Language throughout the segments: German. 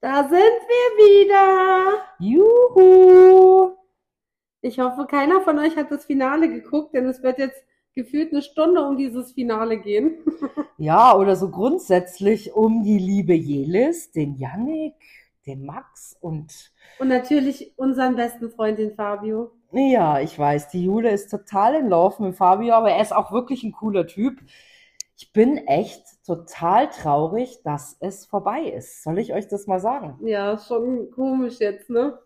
Da sind wir wieder. Juhu! Ich hoffe, keiner von euch hat das Finale geguckt, denn es wird jetzt gefühlt eine Stunde um dieses Finale gehen. Ja, oder so grundsätzlich um die liebe Jelis, den Yannick, den Max und Und natürlich unseren besten Freund, den Fabio. ja, ich weiß, die Jule ist total in Love mit Fabio, aber er ist auch wirklich ein cooler Typ. Ich bin echt total traurig, dass es vorbei ist. Soll ich euch das mal sagen? Ja, schon komisch jetzt, ne?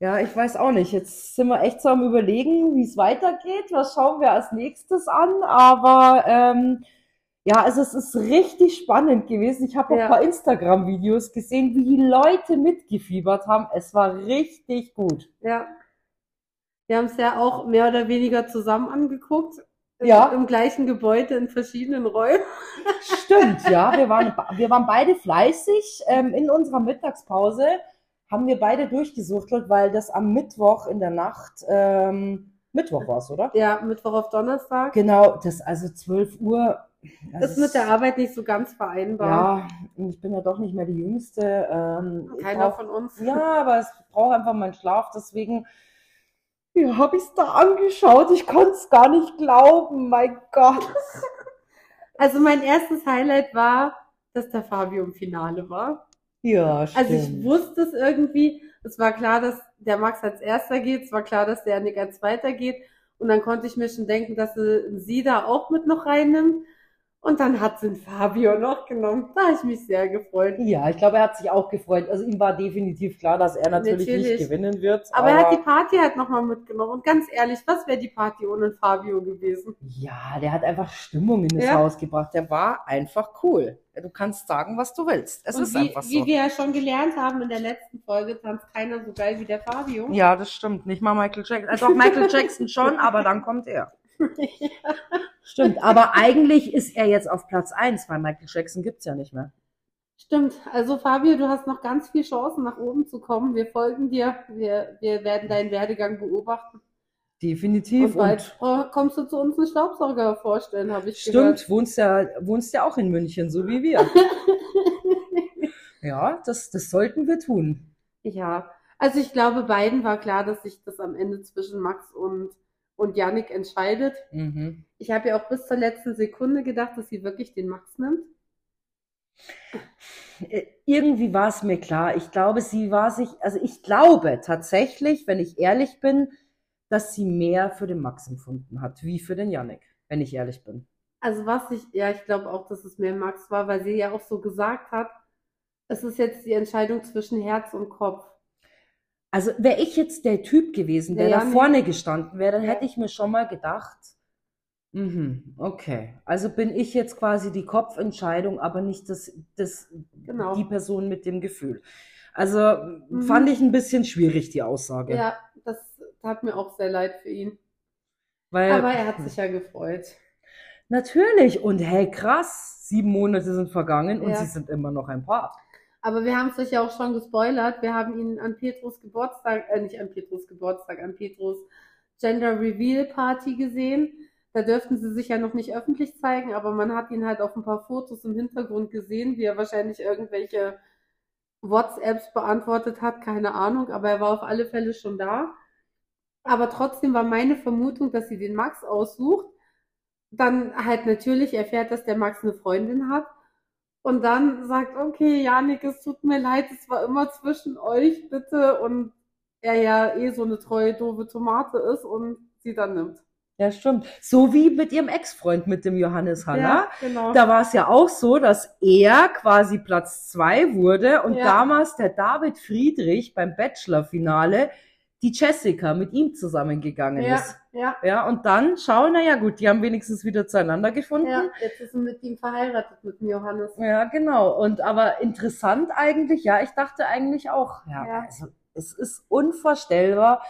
Ja, ich weiß auch nicht. Jetzt sind wir echt so am Überlegen, wie es weitergeht. Was schauen wir als nächstes an? Aber ähm, ja, also es ist richtig spannend gewesen. Ich habe auch Ja. ein paar Instagram-Videos gesehen, wie die Leute mitgefiebert haben. Es war richtig gut. Ja. Wir haben es ja auch mehr oder weniger zusammen angeguckt. Ja. Im gleichen Gebäude, in verschiedenen Räumen. Stimmt, ja. Wir waren, wir waren beide fleißig. Ähm, in unserer Mittagspause haben wir beide durchgesuchtelt, weil das am Mittwoch in der Nacht, ähm, Mittwoch war es, oder? Ja, Mittwoch auf Donnerstag. Genau, das also 12 Uhr. das Ist mit der Arbeit nicht so ganz vereinbar. Ja, ich bin ja doch nicht mehr die Jüngste. Ähm, ich Keiner brauch- von uns. Ja, aber es braucht einfach meinen Schlaf, deswegen ja, habe ich es da angeschaut. Ich konnte es gar nicht glauben, mein Gott. Also mein erstes Highlight war, dass der Fabio im Finale war. Ja, stimmt. Also ich wusste es irgendwie. Es war klar, dass der Max als erster geht. Es war klar, dass der Nick als zweiter geht. Und dann konnte ich mir schon denken, dass sie da auch mit noch reinnimmt. Und dann hat den Fabio noch genommen. Da habe ich mich sehr gefreut. Ja, ich glaube, er hat sich auch gefreut. Also ihm war definitiv klar, dass er natürlich, Natürlich. nicht gewinnen wird. Aber er hat die Party halt nochmal mitgenommen. Und ganz ehrlich, was wäre die Party ohne Fabio gewesen? ja, der hat einfach Stimmung in das Ja. Haus gebracht. Der war einfach cool. Du kannst sagen, was du willst. Es Und ist wie, einfach wie so. wir ja schon gelernt haben in der letzten Folge, tanzt keiner so geil wie der Fabio. Ja, das stimmt. Nicht mal Michael Jackson. Also auch Michael Jackson schon, aber dann kommt er. Stimmt, aber eigentlich ist er jetzt auf Platz 1, weil Michael Jackson gibt's ja nicht mehr. Stimmt. Also Fabio, du hast noch ganz viel Chancen, nach oben zu kommen. Wir folgen dir. Wir, wir werden deinen Werdegang beobachten. Definitiv. Und bald äh, kommst du zu uns einen Staubsauger vorstellen, habe ich stimmt, wohnst ja, wohnst ja auch in München, so wie wir. gehört. Ja, das, das sollten wir tun. Ja, also ich glaube, beiden war klar, dass sich das am Ende zwischen Max und, und Yannick entscheidet. Mhm. Ich habe ja auch bis zur letzten Sekunde gedacht, dass sie wirklich den Max nimmt. Äh, Irgendwie war es mir klar. Ich glaube, sie war sich, also ich glaube tatsächlich, wenn ich ehrlich bin, dass sie mehr für den Max empfunden hat, wie für den Yannick, wenn ich ehrlich bin. Also was ich, ja, ich glaube auch, dass es mehr Max war, weil sie ja auch so gesagt hat, es ist jetzt die Entscheidung zwischen Herz und Kopf. Also wäre ich jetzt der Typ gewesen, der Der da vorne gestanden wäre, dann Ja. hätte ich mir schon mal gedacht, mhm, okay. Also bin ich jetzt quasi die Kopfentscheidung, aber nicht das, das, Genau. die Person mit dem Gefühl. Also Mhm. fand ich ein bisschen schwierig, die Aussage. Ja, das tat mir auch sehr leid für ihn. Weil, Aber er hat sich ja gefreut. natürlich, und hey, krass, sieben Monate sind vergangen und Ja. sie sind immer noch ein Paar. Aber wir haben es euch ja auch schon gespoilert. Wir haben ihn an Petrus Geburtstag, äh, nicht an Petrus Geburtstag, an Petrus Gender Reveal Party gesehen. Da dürften sie sich ja noch nicht öffentlich zeigen, aber man hat ihn halt auf ein paar Fotos im Hintergrund gesehen, wie er wahrscheinlich irgendwelche WhatsApps beantwortet hat, keine Ahnung, aber er war auf alle Fälle schon da. Aber trotzdem war meine Vermutung, dass sie den Max aussucht. Dann halt natürlich erfährt, dass der Max eine Freundin hat. Und dann sagt, okay, Janik, es tut mir leid, es war immer zwischen euch, bitte. Und er ja eh so eine treue, doofe Tomate ist und sie dann nimmt. Ja, stimmt. So wie mit ihrem Ex-Freund, mit dem Johannes Haller. Ja, genau. Da war es ja auch so, dass er quasi Platz zwei wurde und Ja. damals der David Friedrich beim Bachelor-Finale die Jessica mit ihm zusammengegangen ja, ist. ja, Ja, und dann schauen, na ja, gut, die haben wenigstens wieder zueinander gefunden. ja. Jetzt ist sie mit ihm verheiratet, mit dem Johannes. Ja, genau. Und aber interessant eigentlich, ja, ich dachte eigentlich auch, ja, Ja. also es ist unvorstellbar,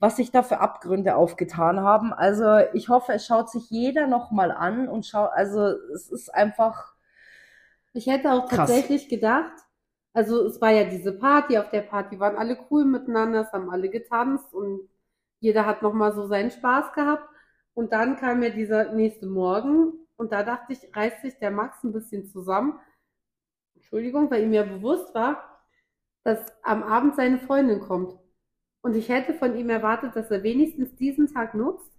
was sich da für Abgründe aufgetan haben. Also ich hoffe, es schaut sich jeder nochmal an und schaut, also es ist einfach, Ich hätte auch Krass. tatsächlich gedacht, also es war ja diese Party, auf der Party waren alle cool miteinander, es haben alle getanzt und jeder hat nochmal so seinen Spaß gehabt. Und dann kam ja dieser nächste Morgen und da dachte ich, reißt sich der Max ein bisschen zusammen. Entschuldigung, weil ihm ja bewusst war, dass am Abend seine Freundin kommt. Und ich hätte von ihm erwartet, dass er wenigstens diesen Tag nutzt,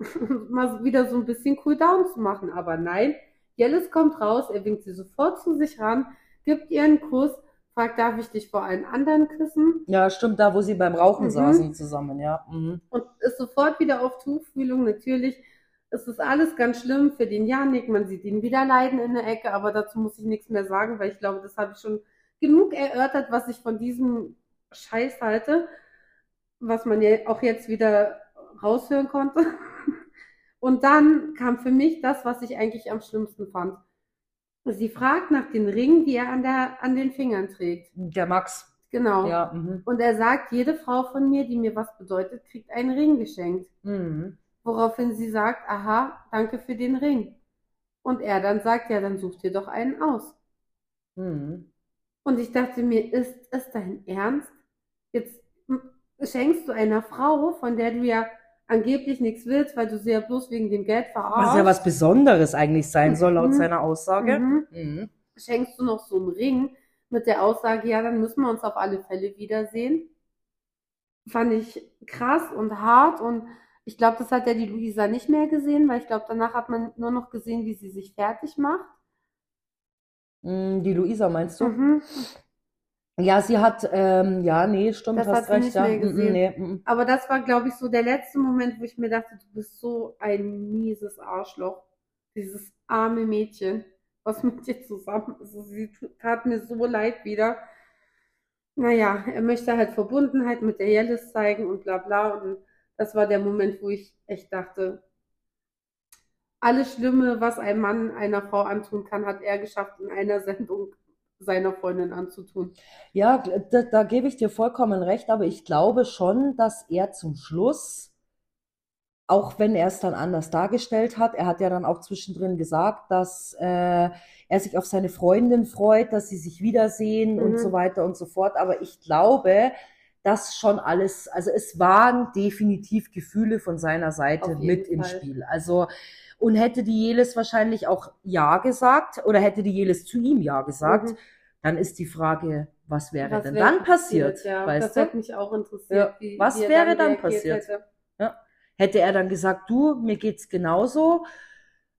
mal wieder so ein bisschen cool down zu machen. Aber nein, Jellis kommt raus, er winkt sie sofort zu sich ran, gibt ihr einen Kuss, fragt, darf ich dich vor allen anderen küssen? Ja, stimmt, da wo sie beim Rauchen Mhm. saßen zusammen, ja. Mhm. Und ist sofort wieder auf Tuchfühlung. Natürlich ist es alles ganz schlimm für den Janik. Man sieht ihn wieder leiden in der Ecke, aber dazu muss ich nichts mehr sagen, weil ich glaube, das habe ich schon genug erörtert, was ich von diesem Scheiß halte, was man ja auch jetzt wieder raushören konnte. Und dann kam für mich das, was ich eigentlich am schlimmsten fand. Sie fragt nach den Ringen, die er an der, an den Fingern trägt. Der Max, Genau. ja. Mhm. Und er sagt, jede Frau von mir, die mir was bedeutet, kriegt einen Ring geschenkt. Mhm. Woraufhin sie sagt, aha, danke für den Ring. Und er dann sagt, ja, dann such dir doch einen aus. Mhm. Und ich dachte mir, ist es dein Ernst? Jetzt schenkst du einer Frau, von der du ja angeblich nichts willst, weil du sie ja bloß wegen dem Geld Was verarschst, ja was Besonderes eigentlich sein soll, laut Mhm. seiner Aussage. Mhm. Mhm. schenkst du noch so einen Ring mit der Aussage, ja, dann müssen wir uns auf alle Fälle wiedersehen. Fand ich krass und hart und ich glaube, das hat ja die Luisa nicht mehr gesehen, weil ich glaube, danach hat man nur noch gesehen, wie sie sich fertig macht. Mhm, Die Luisa meinst du? Mhm. Ja, sie hat, ähm, ja, nee, stimmt, Das hast hat sie recht, ja. gesehen. nee, mhm. Aber das war, glaube ich, so der letzte Moment, wo ich mir dachte, du bist so ein mieses Arschloch. Dieses arme Mädchen, was mit dir zusammen ist. Also sie tat mir so leid wieder. Naja, er möchte halt Verbundenheit mit der Jellis zeigen und bla bla. Und das war der Moment, wo ich echt dachte, alles Schlimme, was ein Mann einer Frau antun kann, hat er geschafft, in einer Sendung seiner Freundin anzutun. Ja, da, da gebe ich dir vollkommen recht, aber ich glaube schon, dass er zum Schluss, auch wenn er es dann anders dargestellt hat, er hat ja dann auch zwischendrin gesagt, dass äh, er sich auf seine Freundin freut, dass sie sich wiedersehen Mhm. und so weiter und so fort. Aber ich glaube, dass schon alles, also es waren definitiv Gefühle von seiner Seite mit im Fall. Spiel. Also und hätte die Jelis wahrscheinlich auch Ja gesagt oder hätte die Jelis zu ihm Ja gesagt, Mhm. dann ist die Frage, was wäre Was denn wäre dann passiert, Ja, weißt das du? hätte mich auch interessiert, Ja. wie, Was wie wäre dann reagiert passiert? hätte. Hätte er dann gesagt, du, mir geht's genauso.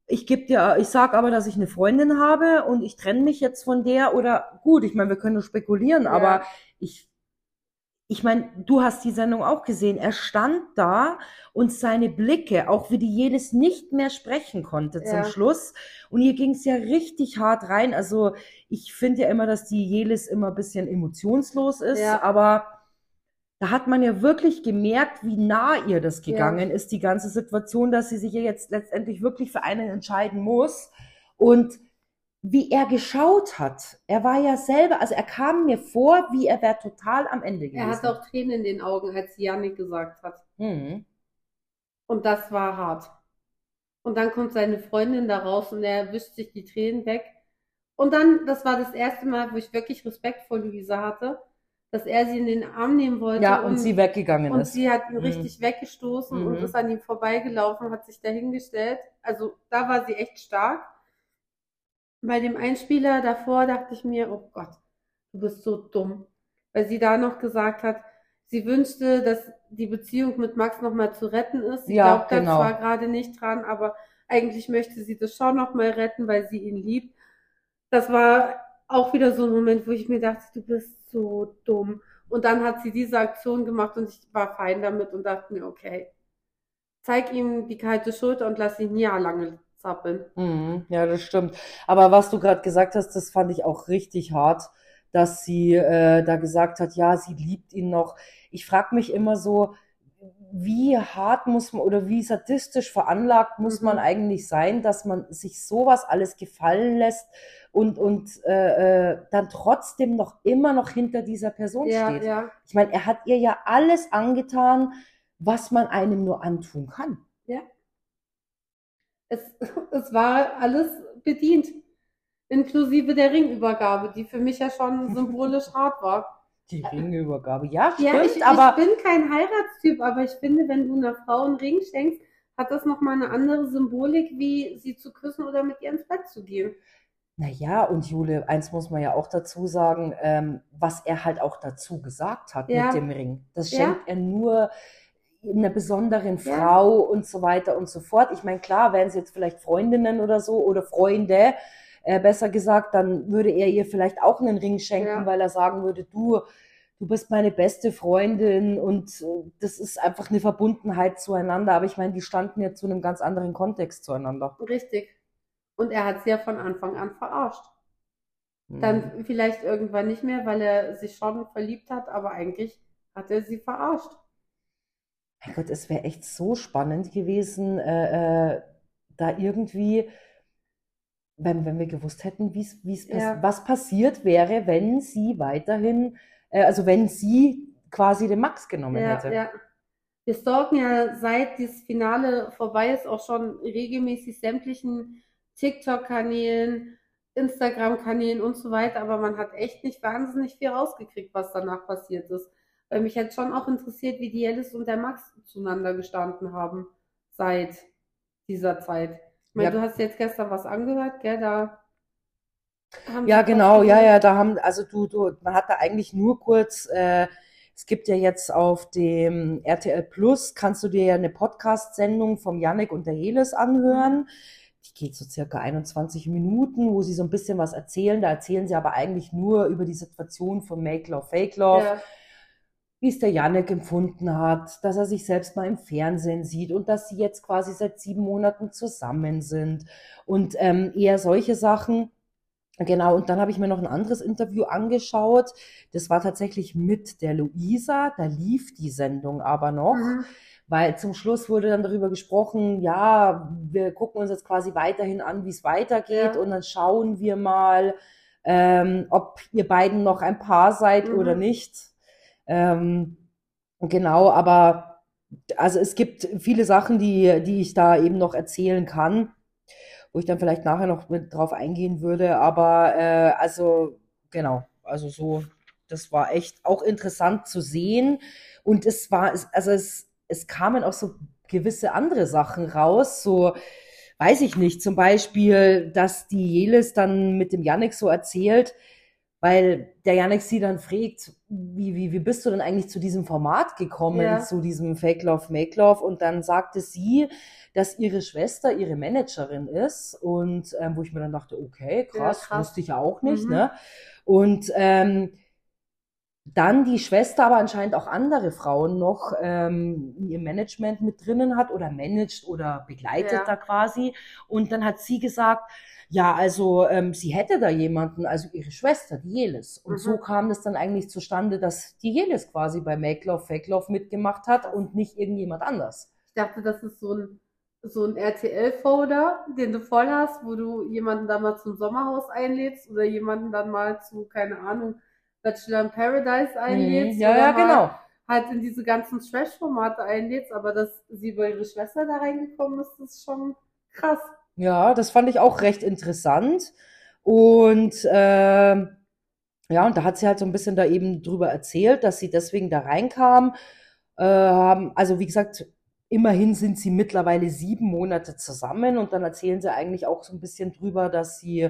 Ich gebe dir, ich sag aber, dass ich eine Freundin habe und ich trenne mich jetzt von der oder gut, ich meine, wir können nur spekulieren, Ja. aber ich ich meine, du hast die Sendung auch gesehen. Er stand da und seine Blicke, auch wie die jedes nicht mehr sprechen konnte zum Ja. Schluss. Und ihr ging's ja richtig hart rein. Also ich finde ja immer, dass die Jelis immer ein bisschen emotionslos ist, Ja. aber da hat man ja wirklich gemerkt, wie nah ihr das Ja. gegangen ist, die ganze Situation, dass sie sich ja jetzt letztendlich wirklich für einen entscheiden muss. Und wie er geschaut hat, er war ja selber, also er kam mir vor, wie er wäre total am Ende Er gewesen. hatte auch Tränen in den Augen, als Janik gesagt hat. Mhm. Und das war hart. Und dann kommt seine Freundin da raus und er wischt sich die Tränen weg. Und dann, das war das erste Mal, wo ich wirklich Respekt vor Luisa hatte, dass er sie in den Arm nehmen wollte Ja, und sie weggegangen und ist. sie hat ihn Mhm. richtig weggestoßen und Mhm. ist an ihm vorbeigelaufen, hat sich dahingestellt. Also da war sie echt stark. Bei dem Einspieler davor dachte ich mir, oh Gott, du bist so dumm. Weil sie da noch gesagt hat, sie wünschte, dass die Beziehung mit Max nochmal zu retten ist. Sie Ja, glaubt da genau. zwar gerade nicht dran, aber eigentlich möchte sie das schon nochmal retten, weil sie ihn liebt. Das war auch wieder so ein Moment, wo ich mir dachte, du bist so dumm. Und dann hat sie diese Aktion gemacht und ich war fein damit und dachte mir, okay, zeig ihm die kalte Schulter und lass ihn ja lange zappeln. Mhm, ja, das stimmt. Aber was du gerade gesagt hast, das fand ich auch richtig hart, dass sie äh, da gesagt hat, ja, sie liebt ihn noch. Ich frage mich immer so, wie hart muss man oder wie sadistisch veranlagt muss Mhm. man eigentlich sein, dass man sich sowas alles gefallen lässt und, und äh, äh, dann trotzdem noch immer noch hinter dieser Person Ja, steht. ja, Ich meine, er hat ihr ja alles angetan, was man einem nur antun kann. ja. Es, es war alles bedient. Inklusive der Ringübergabe, die für mich ja schon symbolisch hart war. Die Ringübergabe, ja, Ja, stimmt, ich, aber ich bin kein Heiratstyp, aber ich finde, wenn du einer Frau einen Ring schenkst, hat das nochmal eine andere Symbolik, wie sie zu küssen oder mit ihr ins Bett zu gehen. Naja, und Jule, eins muss man ja auch dazu sagen, ähm, was er halt auch dazu gesagt hat Ja. mit dem Ring. Das Ja. schenkt er nur einer besonderen Ja. Frau und so weiter und so fort. Ich meine, klar, wären sie jetzt vielleicht Freundinnen oder so oder Freunde, äh, besser gesagt, dann würde er ihr vielleicht auch einen Ring schenken, Ja. weil er sagen würde, du, du bist meine beste Freundin und äh, das ist einfach eine Verbundenheit zueinander. Aber ich meine, die standen ja zu einem ganz anderen Kontext zueinander. Richtig. Und er hat sie ja von Anfang an verarscht. Mhm. Dann vielleicht irgendwann nicht mehr, weil er sich schon verliebt hat, aber eigentlich hat er sie verarscht. Mein Gott, es wäre echt so spannend gewesen, äh, äh, da irgendwie, wenn, wenn wir gewusst hätten, wie's, wie's pass Ja. was passiert wäre, wenn sie weiterhin, äh, also wenn sie quasi den Max genommen Ja, hätte. ja. Wir stalken ja seit dieses Finale vorbei ist auch schon regelmäßig sämtlichen TikTok-Kanälen, Instagram-Kanälen und so weiter, aber man hat echt nicht wahnsinnig viel rausgekriegt, was danach passiert ist. Weil mich hat schon auch interessiert, wie die Alice und der Max zueinander gestanden haben seit dieser Zeit. Ich meine, Ja. du hast jetzt gestern was angehört, gell? Da haben Ja, genau, ja, ja, da haben, also du, du, man hat da eigentlich nur kurz, äh, es gibt ja jetzt auf dem RTL Plus, kannst du dir ja eine Podcast-Sendung vom Yannick und der Heles anhören. Die geht so circa 21 Minuten, wo sie so ein bisschen was erzählen. Da erzählen sie aber eigentlich nur über die Situation von Make Love, Fake Love Ja, wie es der Janek empfunden hat, dass er sich selbst mal im Fernsehen sieht und dass sie jetzt quasi seit sieben Monaten zusammen sind und ähm, eher solche Sachen. Genau, und dann habe ich mir noch ein anderes Interview angeschaut. Das war tatsächlich mit der Luisa. Da lief die Sendung aber noch, mhm. weil zum Schluss wurde dann darüber gesprochen, ja, wir gucken uns jetzt quasi weiterhin an, wie es weitergeht Ja. und dann schauen wir mal, ähm, ob ihr beiden noch ein Paar seid Mhm. oder nicht. Ähm, genau, aber also es gibt viele Sachen, die, die ich da eben noch erzählen kann, wo ich dann vielleicht nachher noch mit drauf eingehen würde. Aber äh, also genau, also so, das war echt auch interessant zu sehen. Und es war, also es, es kamen auch so gewisse andere Sachen raus, so weiß ich nicht, zum Beispiel, dass die Jelis dann mit dem Yannick so erzählt, weil der Yannick sie dann fragt, wie, wie, wie bist du denn eigentlich zu diesem Format gekommen, Ja. zu diesem Fake Love, Make Love? Und dann sagte sie, dass ihre Schwester ihre Managerin ist. Und ähm, wo ich mir dann dachte, okay, Ja, krass, krass. wusste ich ja auch nicht, Mhm. ne? Und ähm, dann die Schwester aber anscheinend auch andere Frauen noch ähm, in ihrem Management mit drinnen hat oder managt oder begleitet Ja. da quasi. Und dann hat sie gesagt, ja, also ähm, sie hätte da jemanden, also ihre Schwester, die Jelis. Und Mhm. so kam es dann eigentlich zustande, dass die Jelis quasi bei Make Love, Fake Love mitgemacht hat und nicht irgendjemand anders. Ich dachte, das ist so ein, so ein RTL-Folder, den du voll hast, wo du jemanden dann mal zum Sommerhaus einlädst oder jemanden dann mal zu, keine Ahnung, Bachelor in Paradise einlädst. Mhm. Ja, ja, genau. Halt in diese ganzen Trash-Formate einlädst, aber dass sie bei ihrer Schwester da reingekommen ist, ist schon krass. Ja, das fand ich auch recht interessant. Und ähm, ja, und da hat sie halt so ein bisschen da eben drüber erzählt, dass sie deswegen da reinkam. Äh, also wie gesagt, immerhin sind sie mittlerweile sieben Monate zusammen und dann erzählen sie eigentlich auch so ein bisschen drüber, dass sie,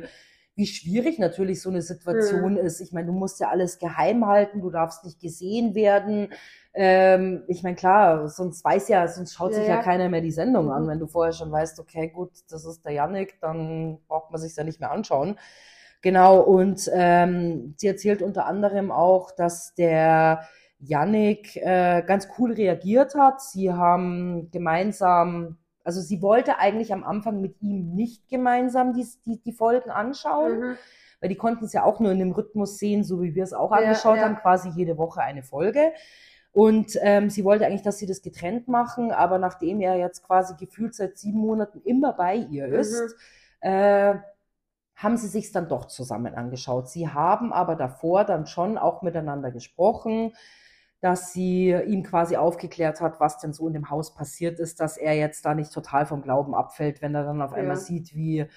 wie schwierig natürlich so eine Situation ist. Ich meine, du musst ja alles geheim halten, du darfst nicht gesehen werden. Ähm, ich meine, klar, sonst weiß ja, sonst schaut Ja, sich ja ja. keiner mehr die Sendung an. Mhm. Wenn du vorher schon weißt, okay, gut, das ist der Yannick, dann braucht man sich ja nicht mehr anschauen. Genau, und ähm, sie erzählt unter anderem auch, dass der Yannick äh, ganz cool reagiert hat. Sie haben gemeinsam, also sie wollte eigentlich am Anfang mit ihm nicht gemeinsam die, die, die Folgen anschauen, Mhm. weil die konnten es ja auch nur in dem Rhythmus sehen, so wie wir es auch Ja, angeschaut ja. haben, quasi jede Woche eine Folge. Und ähm, sie wollte eigentlich, dass sie das getrennt machen, aber nachdem er jetzt quasi gefühlt seit sieben Monaten immer bei ihr ist, Mhm. äh, haben sie sich dann doch zusammen angeschaut. Sie haben aber davor dann schon auch miteinander gesprochen, dass sie ihm quasi aufgeklärt hat, was denn so in dem Haus passiert ist, dass er jetzt da nicht total vom Glauben abfällt, wenn er dann auf einmal Ja. sieht, wie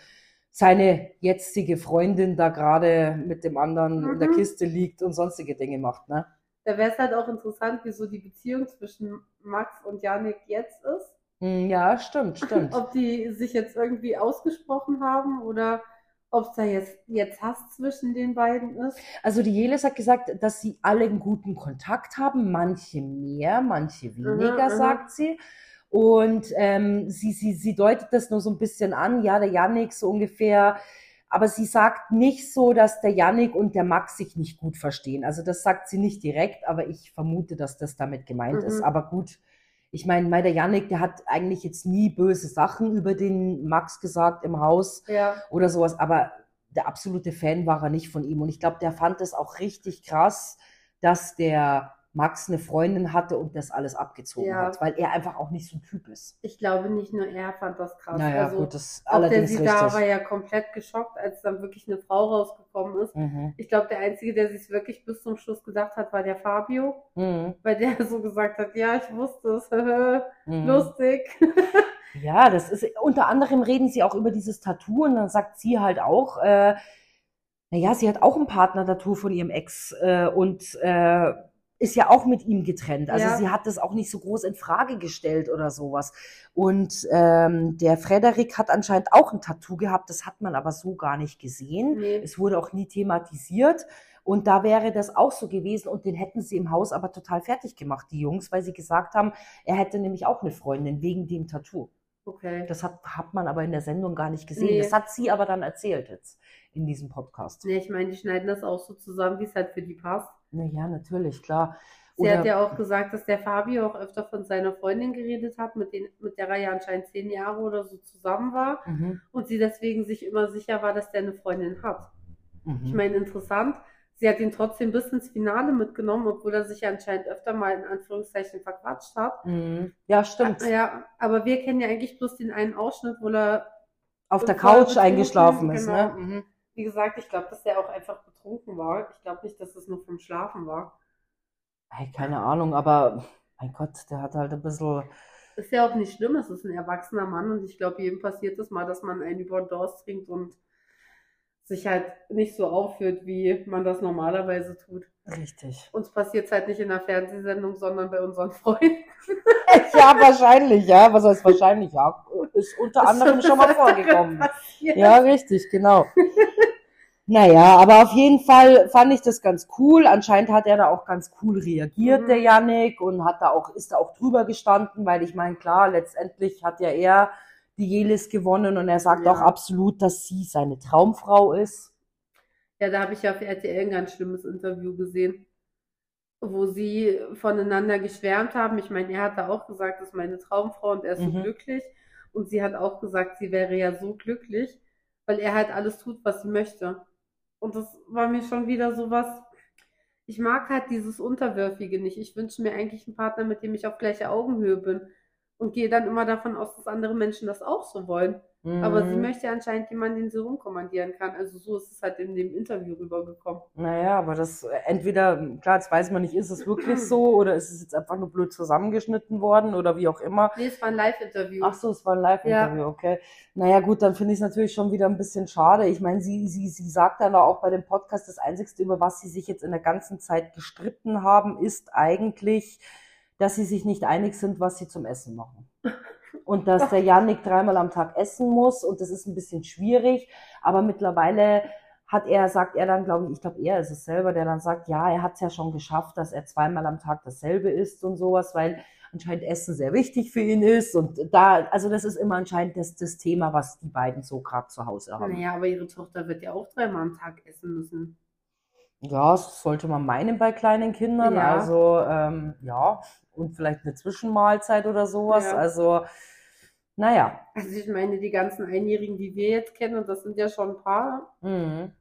seine jetzige Freundin da gerade mit dem anderen in der Mhm. Kiste liegt und sonstige Dinge macht, ne? Da wäre es halt auch interessant, wie so die Beziehung zwischen Max und Janik jetzt ist. Hm, Ja, stimmt, stimmt. Ob die sich jetzt irgendwie ausgesprochen haben oder ob es da jetzt, jetzt Hass zwischen den beiden ist. Also die Jelis hat gesagt, dass sie alle einen guten Kontakt haben, manche mehr, manche weniger, aha. sagt sie. Und ähm, sie, sie, sie deutet das nur so ein bisschen an, ja, der Yannick so ungefähr. Aber sie sagt nicht so, dass der Yannick und der Max sich nicht gut verstehen. Also das sagt sie nicht direkt, aber ich vermute, dass das damit gemeint Mhm. ist. Aber gut, ich meine, weil der Yannick, der hat eigentlich jetzt nie böse Sachen über den Max gesagt im Haus Ja. oder sowas, aber der absolute Fan war er nicht von ihm. Und ich glaube, der fand es auch richtig krass, dass der Max eine Freundin hatte und das alles abgezogen Ja. hat, weil er einfach auch nicht so ein Typ ist. Ich glaube nicht nur er fand das krass. Naja, also, gut, das auch der allerdings Sidar richtig. war ja komplett geschockt, als dann wirklich eine Frau rausgekommen ist. Mhm. Ich glaube, der Einzige, der sich wirklich bis zum Schluss gedacht hat, war der Fabio, Mhm. weil der so gesagt hat, ja, ich wusste es, Mhm. lustig. Ja, das ist, unter anderem reden sie auch über dieses Tattoo und dann sagt sie halt auch, äh, naja, sie hat auch ein Partner-Tattoo von ihrem Ex äh, und äh, ist ja auch mit ihm getrennt. Also Ja. sie hat das auch nicht so groß in Frage gestellt oder sowas. Und ähm, der Frederik hat anscheinend auch ein Tattoo gehabt, das hat man aber so gar nicht gesehen. Nee. Es wurde auch nie thematisiert. Und da wäre das auch so gewesen und den hätten sie im Haus aber total fertig gemacht, die Jungs, weil sie gesagt haben, er hätte nämlich auch eine Freundin wegen dem Tattoo. Okay. Das hat, hat man aber in der Sendung gar nicht gesehen. Nee. Das hat sie aber dann erzählt jetzt in diesem Podcast. Nee, ich meine, die schneiden das auch so zusammen, wie es halt für die passt. Naja, natürlich, klar. Sie Oder, hat ja auch gesagt, dass der Fabio auch öfter von seiner Freundin geredet hat, mit, den, mit der er ja anscheinend zehn Jahre oder so zusammen war. mhm, Und sie deswegen sich immer sicher war, dass der eine Freundin hat. mhm. Ich meine, interessant. Sie hat ihn trotzdem bis ins Finale mitgenommen, obwohl er sich ja anscheinend öfter mal in Anführungszeichen verquatscht hat. Mhm. Ja, stimmt. Ja, aber wir kennen ja eigentlich bloß den einen Ausschnitt, wo er, Auf der er Couch eingeschlafen ist, genau. ne? Mhm. wie gesagt, ich glaube, dass der auch einfach betrunken war. Ich glaube nicht, dass es nur vom Schlafen war. Ey, keine Ahnung, aber mein Gott, der hat halt ein bisschen. Ist ja auch nicht schlimm, es ist ein erwachsener Mann und ich glaube, jedem passiert es mal, dass man einen über Durst trinkt und sich halt nicht so aufführt, wie man das normalerweise tut. Richtig. Uns passiert es halt nicht in der Fernsehsendung, sondern bei unseren Freunden. ja, wahrscheinlich, ja. Was heißt wahrscheinlich? Ja, ist unter anderem schon mal vorgekommen. Ja, richtig, genau. Naja, aber auf jeden Fall fand ich das ganz cool. Anscheinend hat er da auch ganz cool reagiert, Mhm. der Yannick, und hat da auch, ist da auch drüber gestanden, weil ich meine, klar, letztendlich hat ja er die Jelis gewonnen und er sagt Ja. auch absolut, dass sie seine Traumfrau ist. Ja, da habe ich ja auf RTL ein ganz schlimmes Interview gesehen, wo sie voneinander geschwärmt haben. Ich meine, er hat da auch gesagt, das ist meine Traumfrau und er ist so Mhm. glücklich. Und sie hat auch gesagt, sie wäre ja so glücklich, weil er halt alles tut, was sie möchte. Und das war mir schon wieder so was. Ich mag halt dieses Unterwürfige nicht. Ich wünsche mir eigentlich einen Partner, mit dem ich auf gleicher Augenhöhe bin. Und gehe dann immer davon aus, dass andere Menschen das auch so wollen. Aber sie Mhm. möchte anscheinend jemanden, den sie rumkommandieren kann. Also so ist es halt in dem Interview rübergekommen. Naja, aber das äh, entweder, klar, jetzt weiß man nicht, ist es wirklich so oder ist es jetzt einfach nur blöd zusammengeschnitten worden oder wie auch immer. Nee, es war ein Live-Interview. Ach so, es war ein Live-Interview, okay. Naja, gut, dann finde ich es natürlich schon wieder ein bisschen schade. Ich meine, sie, sie, sie sagt dann auch bei dem Podcast, das Einzige, über was sie sich jetzt in der ganzen Zeit gestritten haben, ist eigentlich, dass sie sich nicht einig sind, was sie zum Essen machen. Und dass der Yannick dreimal am Tag essen muss und das ist ein bisschen schwierig. Aber mittlerweile hat er, sagt er dann, glaube ich, ich glaube, er ist es selber, der dann sagt, ja, er hat es ja schon geschafft, dass er zweimal am Tag dasselbe isst und sowas, weil anscheinend Essen sehr wichtig für ihn ist. Und da, also das ist immer anscheinend das, das Thema, was die beiden so gerade zu Hause haben. Naja, aber ihre Tochter wird ja auch dreimal am Tag essen müssen. Ja, das sollte man meinen bei kleinen Kindern. Ja. Also, ähm, ja, und vielleicht eine Zwischenmahlzeit oder sowas. Ja. Also, naja. Also ich meine, die ganzen Einjährigen, die wir jetzt kennen, und das sind ja schon ein paar, Mhm.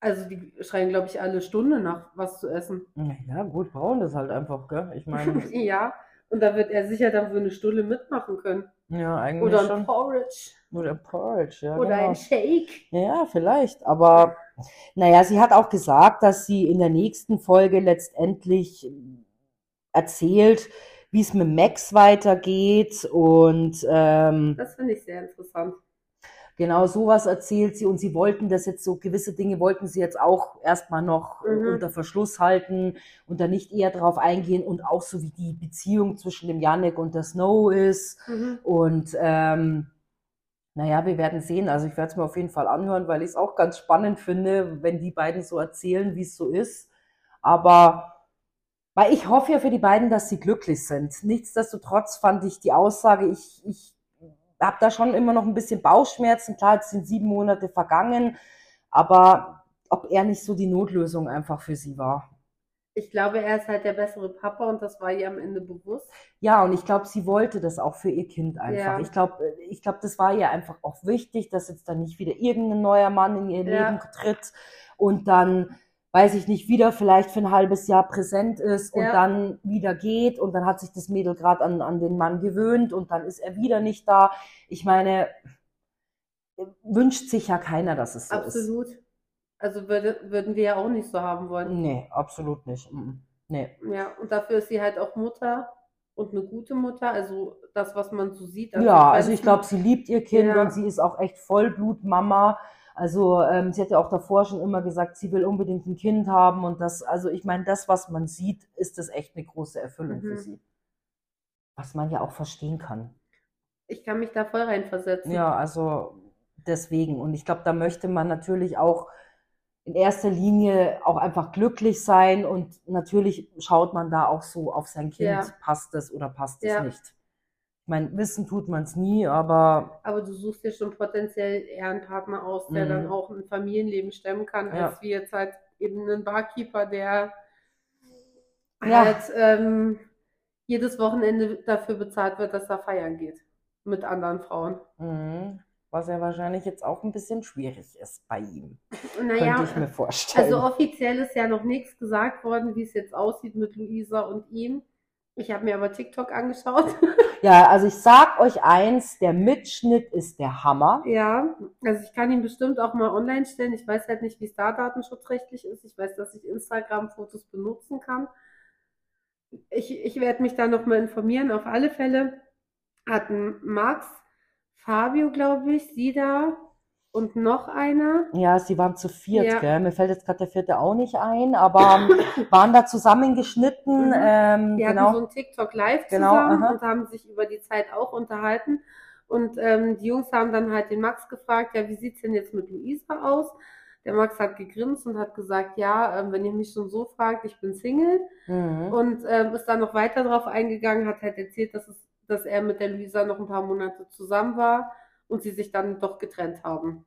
also die schreien, glaube ich, alle Stunde nach was zu essen. Ja, gut, brauchen das halt einfach, gell? Ich meine, Ja, und da wird er sicher dann so eine Stunde mitmachen können. ja, eigentlich Oder ein schon. Porridge. Oder Porridge, ja, Oder genau. ein Shake. Ja, vielleicht. Aber naja, sie hat auch gesagt, dass sie in der nächsten Folge letztendlich erzählt, wie es mit Max weitergeht und ähm, Das finde ich sehr interessant. genau sowas erzählt sie und sie wollten das jetzt so, gewisse Dinge wollten sie jetzt auch erstmal noch Mhm. unter Verschluss halten und da nicht eher drauf eingehen und auch so wie die Beziehung zwischen dem Yannick und der Snow ist Mhm. und ähm, Naja, wir werden sehen. Also ich werde es mir auf jeden Fall anhören, weil ich es auch ganz spannend finde, wenn die beiden so erzählen, wie es so ist. Aber weil ich hoffe ja für die beiden, dass sie glücklich sind. Nichtsdestotrotz fand ich die Aussage, ich, ich habe da schon immer noch ein bisschen Bauchschmerzen. Klar, jetzt sind sieben Monate vergangen, aber ob er nicht so die Notlösung einfach für sie war. Ich glaube, er ist halt der bessere Papa und das war ihr am Ende bewusst. Ja, und ich glaube, sie wollte das auch für ihr Kind einfach. Ja. Ich glaube, ich glaube, das war ihr einfach auch wichtig, dass jetzt dann nicht wieder irgendein neuer Mann in ihr Ja. Leben tritt und dann, weiß ich nicht, wieder vielleicht für ein halbes Jahr präsent ist und Ja. dann wieder geht und dann hat sich das Mädel gerade an, an den Mann gewöhnt und dann ist er wieder nicht da. Ich meine, wünscht sich ja keiner, dass es so ist. Absolut. Also würde, würden wir ja auch nicht so haben wollen. Nee, absolut nicht. Nee. Ja, und dafür ist sie halt auch Mutter und eine gute Mutter. Also das, was man so sieht. an Ja, also ich glaube, sie liebt ihr Kind Ja. und sie ist auch echt Vollblutmama. Also ähm, sie hat ja auch davor schon immer gesagt, sie will unbedingt ein Kind haben und das, also ich meine, das, was man sieht, ist das echt eine große Erfüllung für Mhm. sie. Was man ja auch verstehen kann. Ich kann mich da voll reinversetzen. Ja, also deswegen. Und ich glaube, da möchte man natürlich auch in erster Linie auch einfach glücklich sein und natürlich schaut man da auch so auf sein Kind, Ja. passt es oder passt es Ja. nicht. Ich meine, wissen tut man es nie, aber Aber du suchst dir schon potenziell eher einen Partner aus, der Mhm. dann auch ein Familienleben stemmen kann, Ja. als wie jetzt halt eben einen Barkeeper, der halt ähm, jedes Wochenende dafür bezahlt wird, dass er feiern geht mit anderen Frauen. Mhm. Was ja wahrscheinlich jetzt auch ein bisschen schwierig ist bei ihm. Naja, Könnte ich mir vorstellen. also offiziell ist ja noch nichts gesagt worden, wie es jetzt aussieht mit Luisa und ihm. Ich habe mir aber TikTok angeschaut. ja, also ich sag euch eins, der Mitschnitt ist der Hammer. Ja, also ich kann ihn bestimmt auch mal online stellen. Ich weiß halt nicht, wie es da datenschutzrechtlich ist. Ich weiß, dass ich Instagram-Fotos benutzen kann. Ich, ich werde mich da nochmal informieren. Auf alle Fälle hatten Max, Fabio, glaube ich, sie da und noch einer. Ja, sie waren zu viert, Ja. gell? Mir fällt jetzt gerade der vierte auch nicht ein, aber waren da zusammengeschnitten. Mhm. Ähm, Die hatten genau. so ein TikTok live Genau, zusammen aha. und haben sich über die Zeit auch unterhalten. Und ähm, die Jungs haben dann halt den Max gefragt, ja, wie sieht's denn jetzt mit Luisa aus? Der Max hat gegrinst und hat gesagt, ja, ähm, wenn ihr mich schon so fragt, ich bin Single. Mhm. Und ähm, ist dann noch weiter drauf eingegangen, hat halt erzählt, dass, es, dass er mit der Luisa noch ein paar Monate zusammen war und sie sich dann doch getrennt haben.